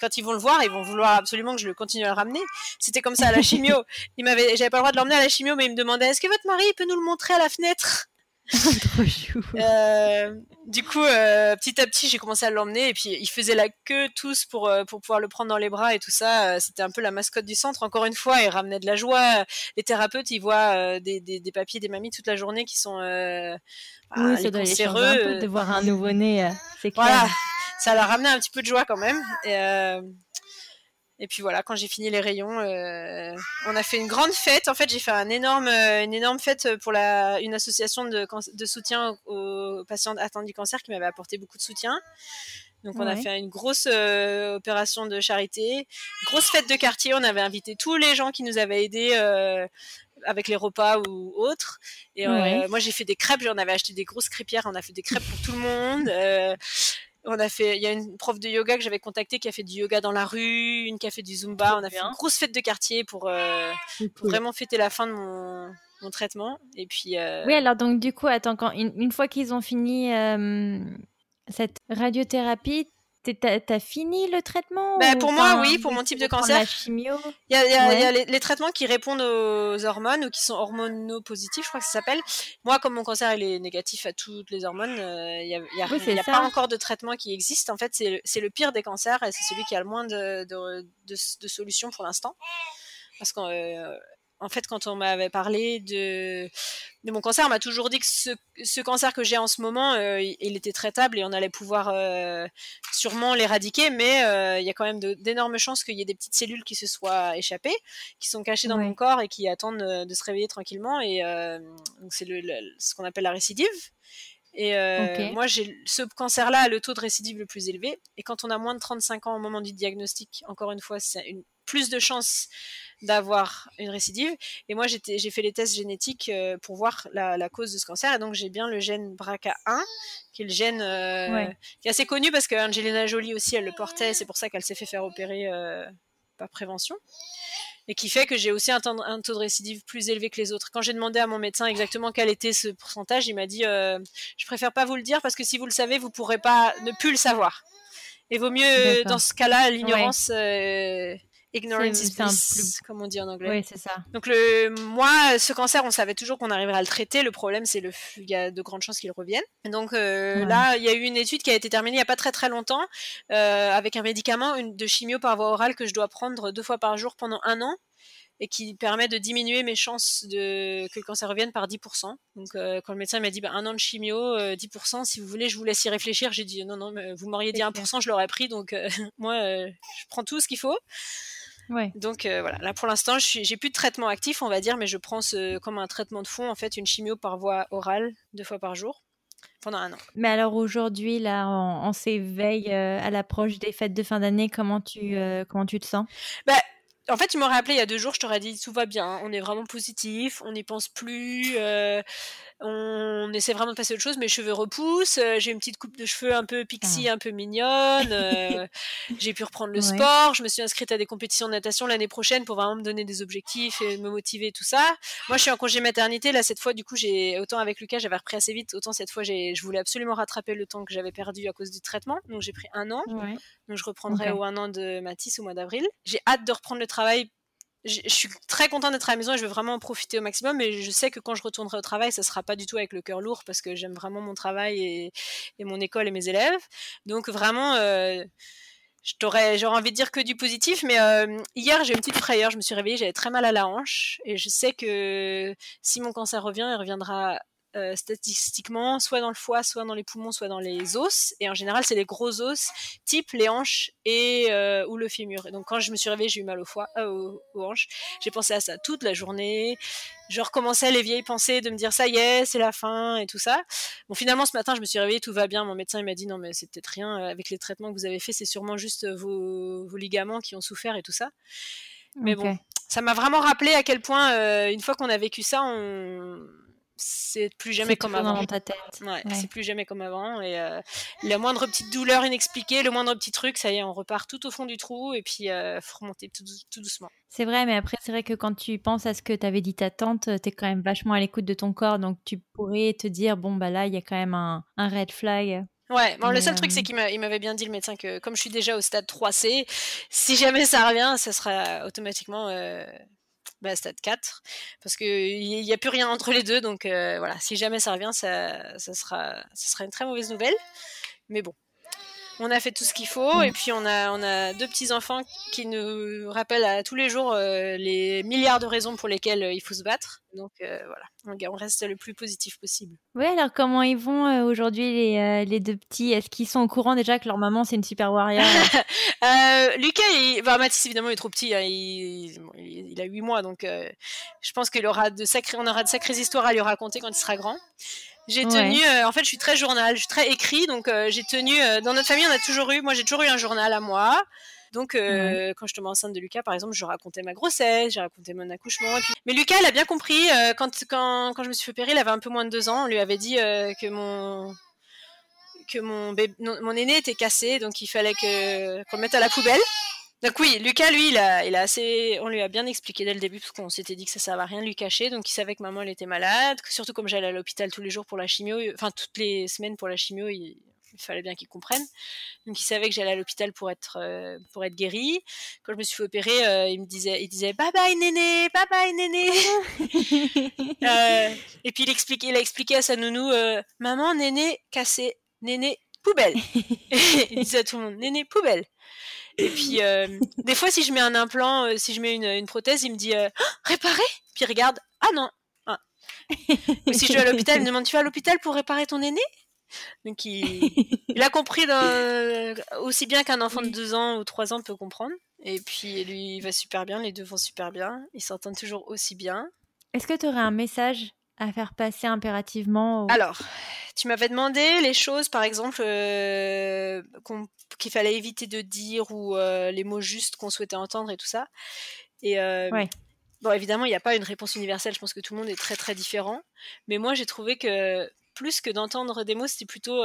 quand ils vont le voir, ils vont vouloir absolument que je le continue à le ramener. C'était comme ça à la chimio. Il m'avait, j'avais pas le droit de l'emmener à la chimio, mais il me demandait est-ce que votre mari peut nous le montrer à la fenêtre? euh, du coup, euh, petit à petit, j'ai commencé à l'emmener et puis il faisait la queue tous pour euh, pour pouvoir le prendre dans les bras et tout ça. C'était un peu la mascotte du centre. Encore une fois, il ramenait de la joie. Les thérapeutes, ils voient des, des, des papiers, des mamies toute la journée qui sont bah, oui, ça doit un peu de voir un nouveau-né. c'est clair. Voilà, ça leur ramenait un petit peu de joie quand même. Et, et puis voilà, quand j'ai fini les rayons, euh, on a fait une grande fête. En fait, j'ai fait un énorme, euh, une énorme fête pour la, une association de, de soutien aux, patients atteints du cancer qui m'avait apporté beaucoup de soutien. Donc on a fait une grosse euh, opération de charité, grosse fête de quartier. On avait invité tous les gens qui nous avaient aidés avec les repas ou autres. Et moi j'ai fait des crêpes. J'en avais acheté des grosses crêpières. On a fait des crêpes pour tout le monde on a fait, il y a une prof de yoga que j'avais contactée qui a fait du yoga dans la rue, une qui a fait du zumba. On a fait une grosse fête de quartier pour, euh, vraiment fêter la fin de mon, traitement. Et puis. Euh, oui, alors donc du coup, attends, quand une, fois qu'ils ont fini euh, cette radiothérapie, T'as fini le traitement bah, Pour moi, oui, pour mon type de cancer. La chimio? Il y a, les, traitements qui répondent aux hormones ou qui sont hormonopositifs, je crois que ça s'appelle. Moi, comme mon cancer il est négatif à toutes les hormones, euh, il n'y a, a, pas encore de traitement qui existe. En fait, c'est le, pire des cancers et c'est celui qui a le moins de, de, solutions pour l'instant. Parce que euh, en fait, quand on m'avait parlé de, de mon cancer, on m'a toujours dit que ce, cancer que j'ai en ce moment, euh, il était traitable et on allait pouvoir euh, sûrement l'éradiquer, mais euh, il y a quand même d'énormes chances qu'il y ait des petites cellules qui se soient échappées, qui sont cachées dans mon corps et qui attendent de se réveiller tranquillement. Et donc c'est le, ce qu'on appelle la récidive. Et moi, j'ai ce cancer-là a le taux de récidive le plus élevé. Et quand on a moins de 35 ans au moment du diagnostic, encore une fois, c'est une plus de chances d'avoir une récidive. Et moi, j'ai fait les tests génétiques euh, pour voir la, cause de ce cancer. Et donc, j'ai bien le gène BRCA1, qui est le gène euh, qui est assez connu parce qu'Angelina Jolie aussi, elle le portait. C'est pour ça qu'elle s'est fait faire opérer euh, par prévention. Et qui fait que j'ai aussi un, taux de récidive plus élevé que les autres. Quand j'ai demandé à mon médecin exactement quel était ce pourcentage, il m'a dit Je préfère pas vous le dire parce que si vous le savez, vous pourrez pas ne plus le savoir. Et vaut mieux, dans ce cas-là, l'ignorance ignorance is bliss, comme on dit en anglais. Oui, c'est ça. Donc le, moi, ce cancer, on savait toujours qu'on arriverait à le traiter. Le problème, c'est le, il y a de grandes chances qu'il revienne. Donc euh, là, il y a eu une étude qui a été terminée il n'y a pas très très longtemps euh, avec un médicament une, de chimio par voie orale que je dois prendre deux fois par jour pendant un an et qui permet de diminuer mes chances de que le cancer revienne par 10%. Donc euh, quand le médecin m'a dit bah, un an de chimio, 10%, si vous voulez, je vous laisse y réfléchir. J'ai dit non non, mais vous m'auriez dit 1%, je l'aurais pris. Donc moi, je prends tout ce qu'il faut. Ouais. Donc euh, voilà, là pour l'instant, j'ai plus de traitement actif, on va dire, mais je prends ce, comme un traitement de fond, en fait, une chimio par voie orale deux fois par jour pendant un an. Mais alors aujourd'hui, là, on, s'éveille euh, à l'approche des fêtes de fin d'année. Comment tu euh, comment tu te sens? Bah, en fait, tu m'aurais appelé il y a deux jours, je t'aurais dit tout va bien, on est vraiment positif, on n'y pense plus, on essaie vraiment de passer à autre chose. Mes cheveux repoussent, euh, j'ai une petite coupe de cheveux un peu pixie, ah. un peu mignonne. Euh, j'ai pu reprendre le sport. Je me suis inscrite à des compétitions de natation l'année prochaine pour vraiment me donner des objectifs et me motiver tout ça. Moi, je suis en congé maternité là cette fois. Du coup, j'ai autant avec Lucas, j'avais repris assez vite. Autant cette fois, je voulais absolument rattraper le temps que j'avais perdu à cause du traitement. Donc j'ai pris un an. Donc je reprendrai au un an de Matisse au mois d'avril. J'ai hâte de reprendre le travail je suis très contente d'être à la maison et je veux vraiment en profiter au maximum. Mais je sais que quand je retournerai au travail, ça sera pas du tout avec le cœur lourd parce que j'aime vraiment mon travail et, mon école et mes élèves. Donc vraiment, euh, j'aurais envie de dire que du positif. Mais euh, hier, j'ai une petite frayeur. Je me suis réveillée, j'avais très mal à la hanche et je sais que si mon cancer revient, il reviendra euh, statistiquement, soit dans le foie, soit dans les poumons, soit dans les os. Et en général, c'est les gros os, type les hanches et euh, ou le fémur. Et donc quand je me suis réveillée, j'ai eu mal au foie, euh, aux, hanches. J'ai pensé à ça toute la journée. Je recommençais les vieilles pensées de me dire ça y est, c'est la fin et tout ça. Bon, finalement, ce matin, je me suis réveillée, tout va bien. Mon médecin il m'a dit non, mais c'est peut-être rien. Avec les traitements que vous avez fait, c'est sûrement juste vos, ligaments qui ont souffert et tout ça. Mais bon, ça m'a vraiment rappelé à quel point, une fois qu'on a vécu ça, on c'est plus jamais comme avant. Dans ta tête. Ouais, c'est plus jamais comme avant. Et euh, la moindre petite douleur inexpliquée, le moindre petit truc, ça y est, on repart tout au fond du trou et puis euh, faut remonter tout, doucement. C'est vrai, mais après, c'est vrai que quand tu penses à ce que t'avais dit ta tante, tu es quand même vachement à l'écoute de ton corps, donc tu pourrais te dire, bon, bah là, il y a quand même un, red flag. Ouais, bon, le seul truc, c'est euh, qu'il m'avait bien dit, le médecin, que comme je suis déjà au stade 3C, si jamais ça revient, ça sera automatiquement bah, stade 4 parce qu'il n'y a plus rien entre les deux donc euh, voilà si jamais ça revient ça, ça, sera ça sera une très mauvaise nouvelle mais bon on a fait tout ce qu'il faut et puis on a, on a deux petits enfants qui nous rappellent à tous les jours euh, les milliards de raisons pour lesquelles euh, il faut se battre. Donc voilà, on, reste le plus positif possible. Oui, alors comment ils vont aujourd'hui les, les, deux petits? Est-ce qu'ils sont au courant déjà que leur maman c'est une super warrior? Lucas, il, bah, Mathis évidemment il est trop petit, hein, il, il, a 8 mois donc je pense qu'il aura de sacrés, on aura de sacrées histoires à lui raconter quand il sera grand. J'ai tenu, euh, en fait, je suis très journal, je suis très écrit, donc euh, j'ai tenu. Euh, dans notre famille, on a toujours eu, moi, j'ai toujours eu un journal à moi. Donc, quand je tombais enceinte de Lucas, par exemple, je racontais ma grossesse, j'ai raconté mon accouchement. Mais Lucas, il a bien compris. quand, quand, quand je me suis fait opérer, il avait un peu moins de deux ans. On lui avait dit que mon que mon, bébé, mon aîné était cassé, donc il fallait que qu'on le mette à la poubelle. Donc oui, Lucas, lui, il a, il a assez, on lui a bien expliqué dès le début parce qu'on s'était dit que ça servait à rien de lui cacher. Donc il savait que maman elle était malade, surtout comme j'allais à l'hôpital tous les jours pour la chimio, enfin toutes les semaines pour la chimio, il, fallait bien qu'il comprenne. Donc il savait que j'allais à l'hôpital pour être euh, pour être guéri. Quand je me suis fait opérer, euh, il me disait il disait bye bye néné, bye bye néné. Euh, et puis il expliquait il a expliqué à sa nounou maman néné cassé, néné poubelle. il disait à tout le monde néné poubelle. Et puis, euh, des fois, si je mets un implant, euh, si je mets une, prothèse, il me dit euh, réparer Puis il regarde Ah non ah. Ou si je vais à l'hôpital, il me demande Tu vas à l'hôpital pour réparer ton aîné Donc il, a compris aussi bien qu'un enfant de 2 ans ou 3 ans peut comprendre. Et puis lui, il va super bien, les deux vont super bien, ils s'entendent toujours aussi bien. Est-ce que tu aurais un message à faire passer impérativement Alors, tu m'avais demandé les choses, par exemple, euh, qu'il fallait éviter de dire ou euh, les mots justes qu'on souhaitait entendre et tout ça. Et euh, bon, évidemment, il n'y a pas une réponse universelle. Je pense que tout le monde est très très différent. Mais moi, j'ai trouvé que plus que d'entendre des mots, c'était plutôt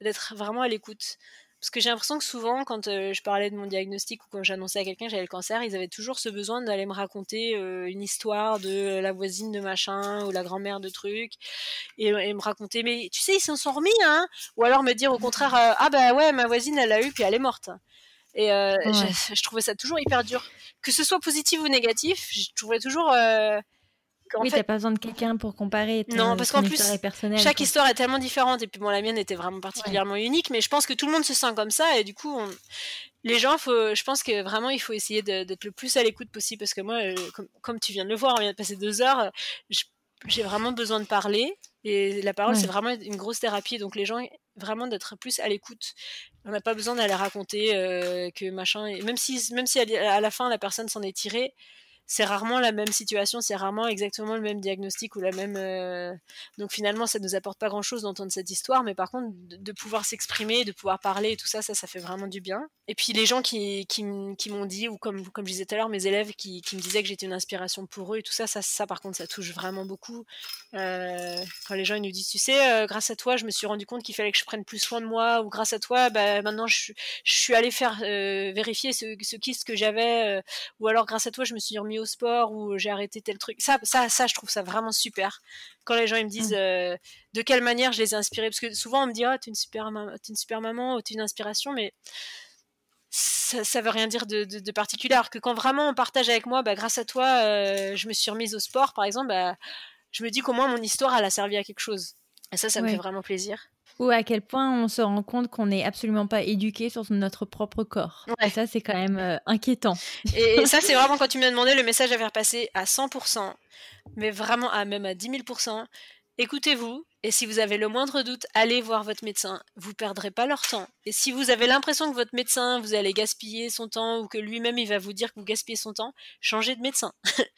d'être vraiment à l'écoute. Parce que j'ai l'impression que souvent, quand euh, je parlais de mon diagnostic ou quand j'annonçais à quelqu'un que j'avais le cancer, ils avaient toujours ce besoin d'aller me raconter euh, une histoire de la voisine de machin ou la grand-mère de truc et, me raconter, mais tu sais, ils s'en sont remis, hein Ou alors me dire au contraire, euh, ah bah ouais, ma voisine, elle l'a eu puis elle est morte. Et euh, je, trouvais ça toujours hyper dur. Que ce soit positif ou négatif, je trouvais toujours. Euh, oui, t'as pas besoin de quelqu'un pour comparer. non, parce qu'en plus, chaque histoire est tellement différente. Et puis bon, la mienne était vraiment particulièrement unique, mais je pense que tout le monde se sent comme ça. Et du coup, les gens, faut, je pense que vraiment, il faut essayer d'être le plus à l'écoute possible. Parce que moi, euh, comme, tu viens de le voir, on vient de passer deux heures. J'ai vraiment besoin de parler. Et la parole, c'est vraiment une grosse thérapie. Donc les gens, vraiment d'être plus à l'écoute. On n'a pas besoin d'aller raconter euh, que machin. Et même si, même si à la fin la personne s'en est tirée, c'est rarement la même situation, c'est rarement exactement le même diagnostic ou la même. Euh, donc finalement, ça nous apporte pas grand chose d'entendre cette histoire, mais par contre, de, pouvoir s'exprimer, de pouvoir parler et tout ça, ça, ça fait vraiment du bien. Et puis les gens qui, qui, m'ont dit, ou comme, comme je disais tout à l'heure, mes élèves qui, qui me disaient que j'étais une inspiration pour eux et tout ça, ça, ça par contre, ça touche vraiment beaucoup. Euh, quand les gens ils nous disent, tu sais, euh, grâce à toi, je me suis rendu compte qu'il fallait que je prenne plus soin de moi, ou grâce à toi, bah, maintenant je, je suis allée faire vérifier ce, ce kyste que j'avais, ou alors grâce à toi, je me suis remis au sport ou j'ai arrêté tel truc. Ça, ça, ça, je trouve ça vraiment super. Quand les gens ils me disent mmh. euh, de quelle manière je les ai inspirés, parce que souvent on me dit ah t'es une super, es une super maman, t'es une inspiration, mais ça, ça veut rien dire de, de, particulier. Alors que quand vraiment on partage avec moi, bah, grâce à toi, euh, je me suis remise au sport, par exemple, bah, je me dis qu'au moins mon histoire elle a servi à quelque chose. Et ça, ça me fait vraiment plaisir ou à quel point on se rend compte qu'on n'est absolument pas éduqué sur notre propre corps. Et ça, c'est quand même euh, inquiétant. Et, ça, c'est vraiment quand tu m'as demandé le message à faire passer à 100%, mais vraiment à même à 10 000%. Écoutez-vous, et si vous avez le moindre doute, allez voir votre médecin. Vous perdrez pas leur temps. Et si vous avez l'impression que votre médecin, vous allez gaspiller son temps ou que lui-même, il va vous dire que vous gaspillez son temps, changez de médecin.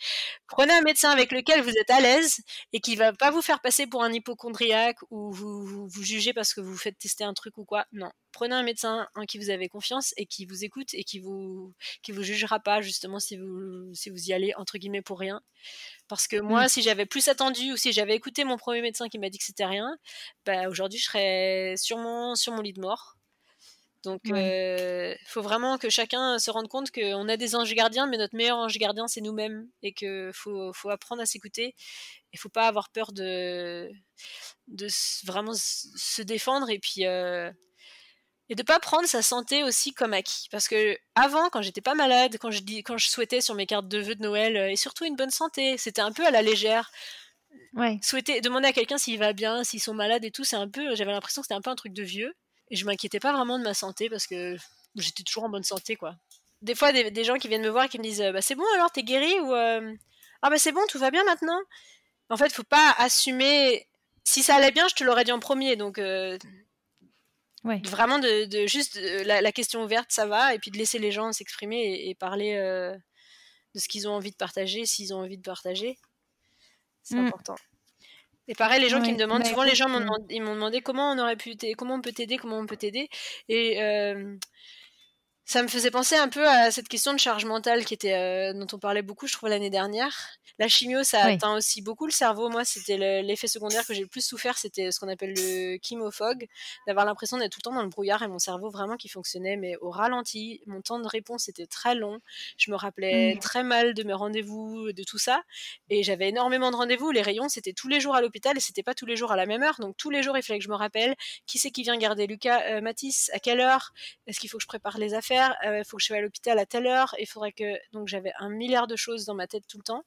Prenez un médecin avec lequel vous êtes à l'aise et qui va pas vous faire passer pour un hypochondriaque ou vous, vous, vous jugez parce que vous faites tester un truc ou quoi. Non. Prenez un médecin en qui vous avez confiance et qui vous écoute et qui vous, qui vous jugera pas justement si vous, si vous y allez entre guillemets pour rien. Parce que moi, mmh. si j'avais plus attendu ou si j'avais écouté mon premier médecin qui m'a dit que c'était rien, bah, aujourd'hui, je serais sûrement sur mon lit de mort. Donc, il euh, faut vraiment que chacun se rende compte qu'on a des anges gardiens, mais notre meilleur ange gardien, c'est nous-mêmes. Et qu'il faut, faut, apprendre à s'écouter. Il faut pas avoir peur de, de vraiment se défendre. Et puis, euh, et de pas prendre sa santé aussi comme acquis. Parce que avant quand j'étais pas malade quand je dis quand je souhaitais sur mes cartes de vœux de Noël euh, et surtout une bonne santé c'était un peu à la légère. Ouais. souhaiter demander à quelqu'un s'il va bien s'ils sont malades et tout c'est un peu j'avais l'impression que c'était un peu un truc de vieux. Et je m'inquiétais pas vraiment de ma santé parce que j'étais toujours en bonne santé quoi. Des fois des, gens qui viennent me voir et qui me disent bah c'est bon alors t'es guéri ou euh, ah bah c'est bon tout va bien maintenant. En fait faut pas assumer si ça allait bien je te l'aurais dit en premier. Donc euh, Vraiment de, juste la, question ouverte, ça va, et puis de laisser les gens s'exprimer et, parler euh, de ce qu'ils ont envie de partager, s'ils ont envie de partager. C'est mmh. important. Et pareil, les gens qui me demandent, bah, souvent les gens m'ont demandé, ils m'ont demandé comment on aurait pu comment on peut t'aider, comment on peut t'aider. Et euh, ça me faisait penser un peu à cette question de charge mentale qui était euh, dont on parlait beaucoup, je trouve l'année dernière. La chimio, ça atteint aussi beaucoup le cerveau. Moi, c'était l'effet secondaire que j'ai le plus souffert, c'était ce qu'on appelle le chemofog, d'avoir l'impression d'être tout le temps dans le brouillard et mon cerveau vraiment qui fonctionnait mais au ralenti. Mon temps de réponse était très long. Je me rappelais mmh. très mal de mes rendez-vous, de tout ça, et j'avais énormément de rendez-vous. Les rayons, c'était tous les jours à l'hôpital et c'était pas tous les jours à la même heure. Donc tous les jours, il fallait que je me rappelle qui c'est qui vient garder Lucas, euh, Mathis, à quelle heure, est-ce qu'il faut que je prépare les affaires il euh, faut que je sois à l'hôpital à telle heure, il faudrait que. Donc j'avais un milliard de choses dans ma tête tout le temps.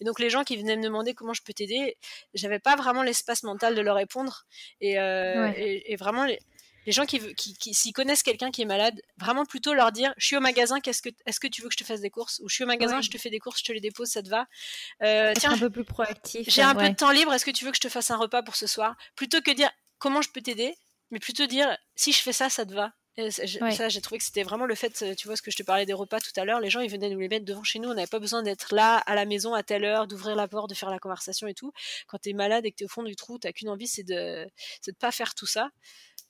Et donc les gens qui venaient me demander comment je peux t'aider, j'avais pas vraiment l'espace mental de leur répondre. Et, euh, vraiment, les, gens qui, qui, s'y connaissent quelqu'un qui est malade, vraiment plutôt leur dire Je suis au magasin, qu'est-ce que, est-ce que tu veux que je te fasse des courses? Ou je suis au magasin, je te fais des courses, je te les dépose, ça te va? Euh, Tiens, un peu plus proactif. J'ai un peu de temps libre, est-ce que tu veux que je te fasse un repas pour ce soir? Plutôt que dire Comment je peux t'aider? Mais plutôt dire si je fais ça, ça te va? Ça, j'ai trouvé que c'était vraiment le fait, tu vois, ce que je te parlais des repas tout à l'heure, les gens, ils venaient nous les mettre devant chez nous, on n'avait pas besoin d'être là, à la maison, à telle heure, d'ouvrir la porte, de faire la conversation et tout. Quand t'es malade et que t'es au fond du trou, t'as qu'une envie, c'est de, de pas faire tout ça.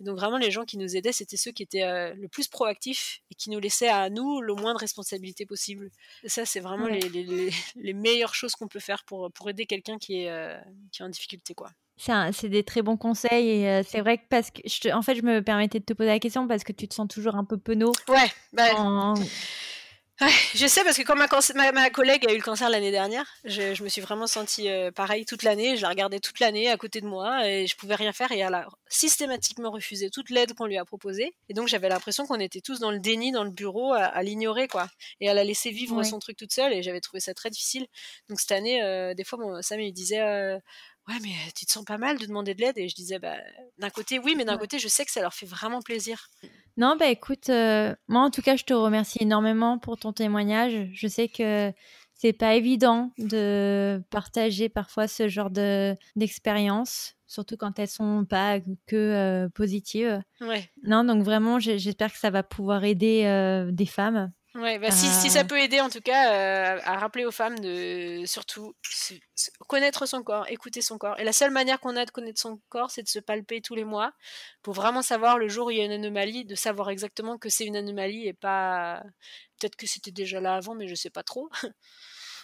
donc vraiment, les gens qui nous aidaient, c'était ceux qui étaient euh, le plus proactifs et qui nous laissaient à nous le moins de responsabilité possible. ça, c'est vraiment les, les, les, meilleures choses qu'on peut faire pour, pour aider quelqu'un qui, est euh, qui est en difficulté, quoi. C'est des très bons conseils et euh, c'est vrai que parce que je en fait je me permettais de te poser la question parce que tu te sens toujours un peu penaud. Ouais. Bah, je sais parce que quand ma, ma, collègue a eu le cancer l'année dernière, je, me suis vraiment sentie euh, pareil toute l'année. Je la regardais toute l'année à côté de moi et je pouvais rien faire et elle a systématiquement refusé toute l'aide qu'on lui a proposée. Et donc j'avais l'impression qu'on était tous dans le déni dans le bureau à, l'ignorer quoi. Et elle a laissé vivre son truc toute seule et j'avais trouvé ça très difficile. Donc cette année, euh, des fois, mon, Sam il disait ouais mais tu te sens pas mal de demander de l'aide et je disais bah d'un côté oui mais d'un côté je sais que ça leur fait vraiment plaisir. Non bah écoute euh, moi en tout cas je te remercie énormément pour ton témoignage. Je sais que c'est pas évident de partager parfois ce genre de d'expérience surtout quand elles sont pas que euh, positives. Ouais. non donc vraiment j'espère que ça va pouvoir aider euh, des femmes Ouais, bah si, si, ça euh. peut aider en tout cas euh, à rappeler aux femmes de surtout connaître son corps, écouter son corps. Et la seule manière qu'on a de connaître son corps, c'est de se palper tous les mois pour vraiment savoir le jour où il y a une anomalie, de savoir exactement que c'est une anomalie et pas. Peut-être que c'était déjà là avant, mais je sais pas trop.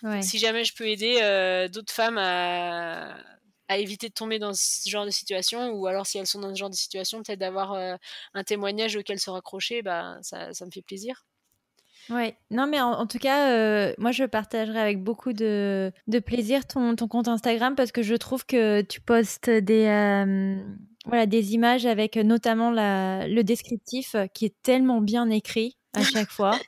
Ouais. si jamais je peux aider euh, d'autres femmes à, à éviter de tomber dans ce genre de situation ou alors si elles sont dans ce genre de situation peut-être d'avoir un témoignage auquel se raccrocher bah ça, ça me fait plaisir Ouais, non, mais en, tout cas, euh, moi je partagerai avec beaucoup de, de plaisir ton, ton, compte Instagram parce que je trouve que tu postes des, euh, voilà, des images avec notamment la, le descriptif qui est tellement bien écrit à chaque fois.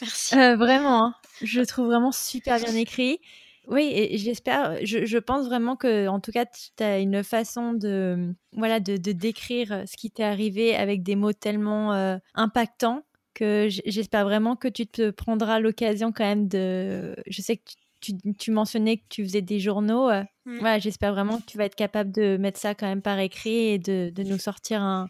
Merci. Euh, vraiment, hein. je le trouve vraiment super bien écrit. Oui, et j'espère, je, je, pense vraiment que, en tout cas, tu as une façon de, voilà, de, de décrire ce qui t'est arrivé avec des mots tellement impactants que j'espère vraiment que tu te prendras l'occasion quand même de. Je sais que tu, tu, mentionnais que tu faisais des journaux. Mmh. Voilà, j'espère vraiment que tu vas être capable de mettre ça quand même par écrit et de, de nous sortir un,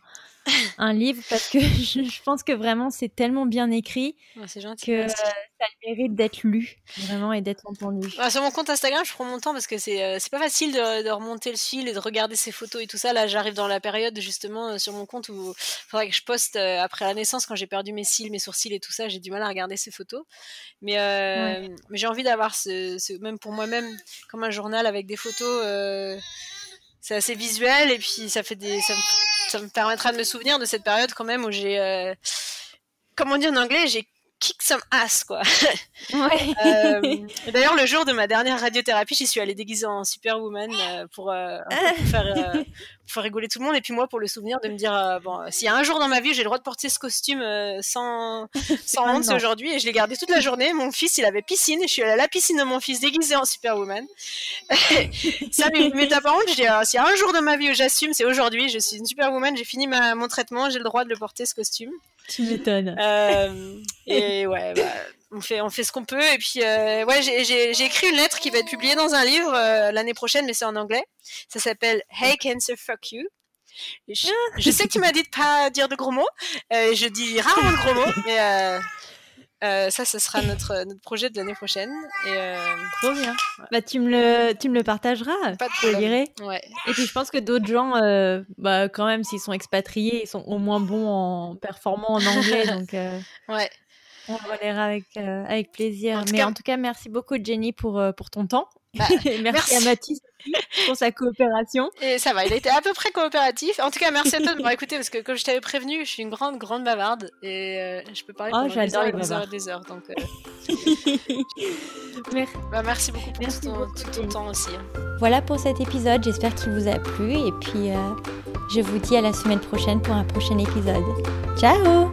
un livre parce que je, pense que vraiment c'est tellement bien écrit gentil, que euh, ça mérite d'être lu vraiment et d'être entendu. Sur mon compte Instagram, je prends mon temps parce que c'est euh, pas facile de, remonter le fil et de regarder ses photos et tout ça. Là, j'arrive dans la période justement euh, sur mon compte où il faudrait que je poste après la naissance quand j'ai perdu mes cils, mes sourcils et tout ça. J'ai du mal à regarder ces photos, mais, mais j'ai envie d'avoir ce, même pour moi-même comme un journal avec des photos c'est assez visuel et puis ça fait des ça me, ça me, permettra de me souvenir de cette période quand même où j'ai euh, comment dire en anglais j'ai kick some ass quoi. Ouais. euh, D'ailleurs le jour de ma dernière radiothérapie, j'y suis allée déguisée en Superwoman euh, pour, euh, pour, faire, pour, faire, rigoler tout le monde et puis moi pour le souvenir de me dire bon s'il y a un jour dans ma vie j'ai le droit de porter ce costume sans sans honte c'est aujourd'hui et je l'ai gardé toute la journée. Mon fils il avait piscine et je suis allée à la piscine de mon fils déguisée en Superwoman. Ça mais, mais par contre je dis s'il y a un jour dans ma vie où j'assume c'est aujourd'hui. Je suis une Superwoman, j'ai fini ma, mon traitement, j'ai le droit de le porter ce costume. Tu m'étonnes. Euh, et ouais, bah, on fait, on fait ce qu'on peut. Et puis, euh, ouais, j'ai écrit une lettre qui va être publiée dans un livre euh, l'année prochaine, mais c'est en anglais. Ça s'appelle Hey Cancer, fuck you. Je, je, sais que tu m'as dit de pas dire de gros mots. je dis rarement de gros mots, mais euh, ça, ce sera notre, notre projet de l'année prochaine. Et, euh, Trop bien. Bah, tu, me le, tu me le partageras. Pas de dirais. Ouais. Et puis, je pense que d'autres gens, euh, bah, quand même, s'ils sont expatriés, ils sont au moins bons en performant en anglais. donc, ouais. On relaiera avec, avec plaisir. Mais en tout cas, merci beaucoup, Jenny, pour, pour ton temps. Bah, merci, à Mathis pour sa coopération. Et ça va, il a été à peu près coopératif. En tout cas, merci à toi de m'avoir écouté parce que comme je t'avais prévenu, je suis une grande, grande bavarde et euh, je peux parler oh, pendant des heures, des heures, des heures. Donc, euh... merci. Bah, merci beaucoup pour merci tout, ton, tout, ton, temps aussi. Hein. Voilà pour cet épisode. J'espère qu'il vous a plu et puis euh, je vous dis à la semaine prochaine pour un prochain épisode. Ciao